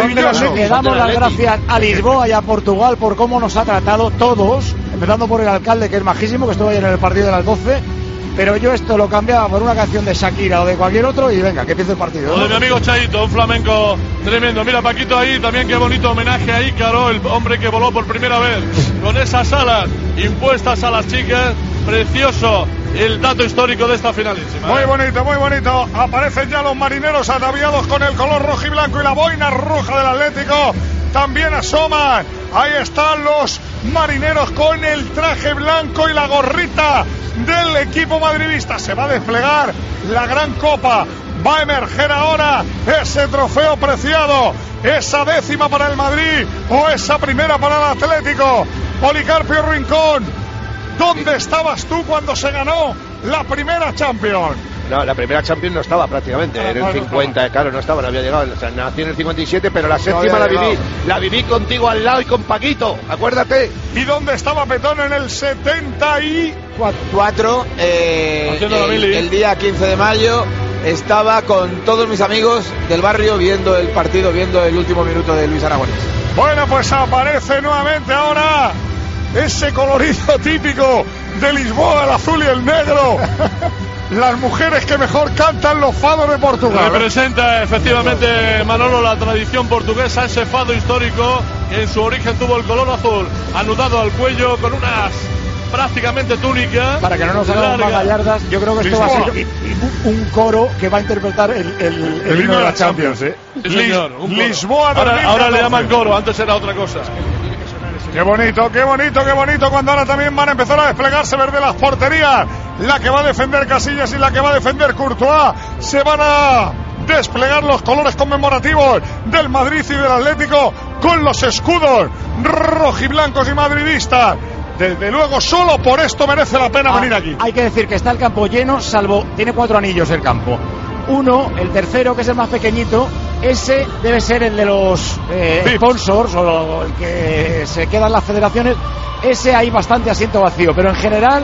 Le damos las gracias a Lisboa y a Portugal por cómo nos ha tratado todos, empezando por el alcalde que es majísimo, que estuvo ayer en el partido de las 12. Pero yo esto lo cambiaba por una canción de Shakira o de cualquier otro y venga, que empiece el partido. O de mi amigo Chaito, un flamenco tremendo. Mira, Paquito ahí, también qué bonito homenaje a Ícaro, el hombre que voló por primera vez con esas alas impuestas a las chicas. Precioso el dato histórico de esta finalísima. Muy bonito, muy bonito. Aparecen ya los marineros ataviados con el color rojo y blanco y la boina roja del Atlético. También asoman. Ahí están los marineros con el traje blanco y la gorrita del equipo madridista. Se va a desplegar la gran copa. Va a emerger ahora ese trofeo preciado. Esa décima para el Madrid o esa primera para el Atlético. Policarpio Rincón. ¿Dónde estabas tú cuando se ganó la primera Champions? No, la primera Champions no estaba prácticamente, Ah, en el no 50, claro, no estaba, no había llegado. O sea, nací en el 57, pero la séptima la viví. La viví contigo al lado y con Paquito, acuérdate. ¿Y dónde estaba Petón en el 74? eh, el día 15 de mayo estaba con todos mis amigos del barrio viendo el partido, viendo el último minuto de Luis Aragonés. Bueno, pues aparece nuevamente ahora ese colorido típico de Lisboa, el azul y el negro. Las mujeres que mejor cantan los fados de Portugal. Representa efectivamente Manolo la tradición portuguesa, ese fado histórico que en su origen tuvo el color azul, anudado al cuello con unas prácticamente túnicas. Para que no nos hagamos más gallardas, yo creo que esto va a ser un, coro que va a interpretar el, el, el himno de la Champions. ¿eh? Sí, señor, un coro. Lisboa ahora, 2014. ahora le llaman coro, antes era otra cosa. Qué bonito, qué bonito, qué bonito cuando ahora también van a empezar a desplegarse desde las porterías. La que va a defender Casillas y la que va a defender Courtois. Se van a desplegar los colores conmemorativos del Madrid y del Atlético con los escudos rojiblancos y madridistas. Desde luego, solo por esto merece la pena Ah, venir aquí. Hay que decir que está el campo lleno, salvo tiene cuatro anillos el campo. Uno, el tercero, que es el más pequeñito, ese debe ser el de los eh, sponsors o lo- el que se quedan las federaciones. Ese hay bastante asiento vacío, pero en general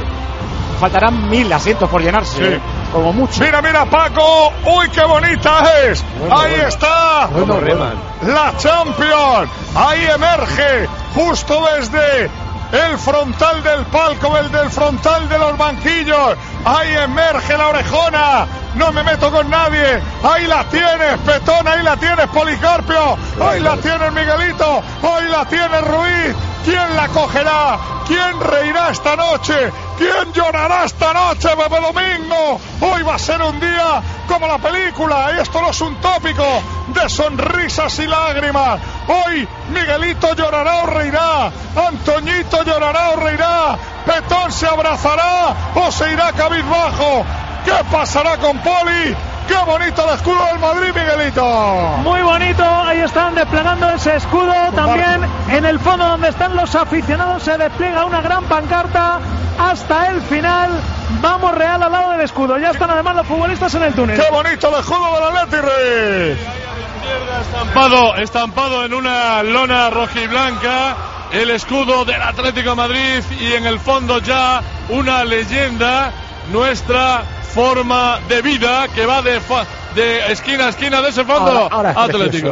faltarán mil asientos por llenarse, Sí. eh, como mucho. Mira, mira, Paco. ¡Uy, qué bonita es! Ahí está. Bueno, reman. La Champions. Ahí emerge justo desde el frontal del palco, el del frontal de los banquillos. Ahí emerge la orejona. No me meto con nadie. Ahí la tienes, Petón. Ahí la tienes, Policarpio. Ahí la tienes, Miguelito. Ahí la tienes, Ruiz. ¿Quién la cogerá? ¿Quién reirá esta noche? ¿Quién llorará esta noche, Bebé Domingo? Hoy va a ser un día como la película, y esto no es un tópico, de sonrisas y lágrimas. Hoy Miguelito llorará o reirá, Antoñito llorará o reirá, Petón se abrazará o se irá cabizbajo. ¿Qué pasará con Poli? ¡Qué bonito el escudo del Madrid, Miguelito! Muy bonito, ahí están desplegando ese escudo. También en el fondo donde están los aficionados se despliega una gran pancarta hasta el final. Vamos Real al lado del escudo. Ya están además los futbolistas en el túnel. ¡Qué bonito el escudo del Atleti, Rey! Estampado, estampado en una lona rojiblanca, el escudo del Atlético de Madrid y en el fondo ya una leyenda, nuestra forma de vida que va de, fa- de esquina a esquina de ese fondo Ahora- ahora es Atlético.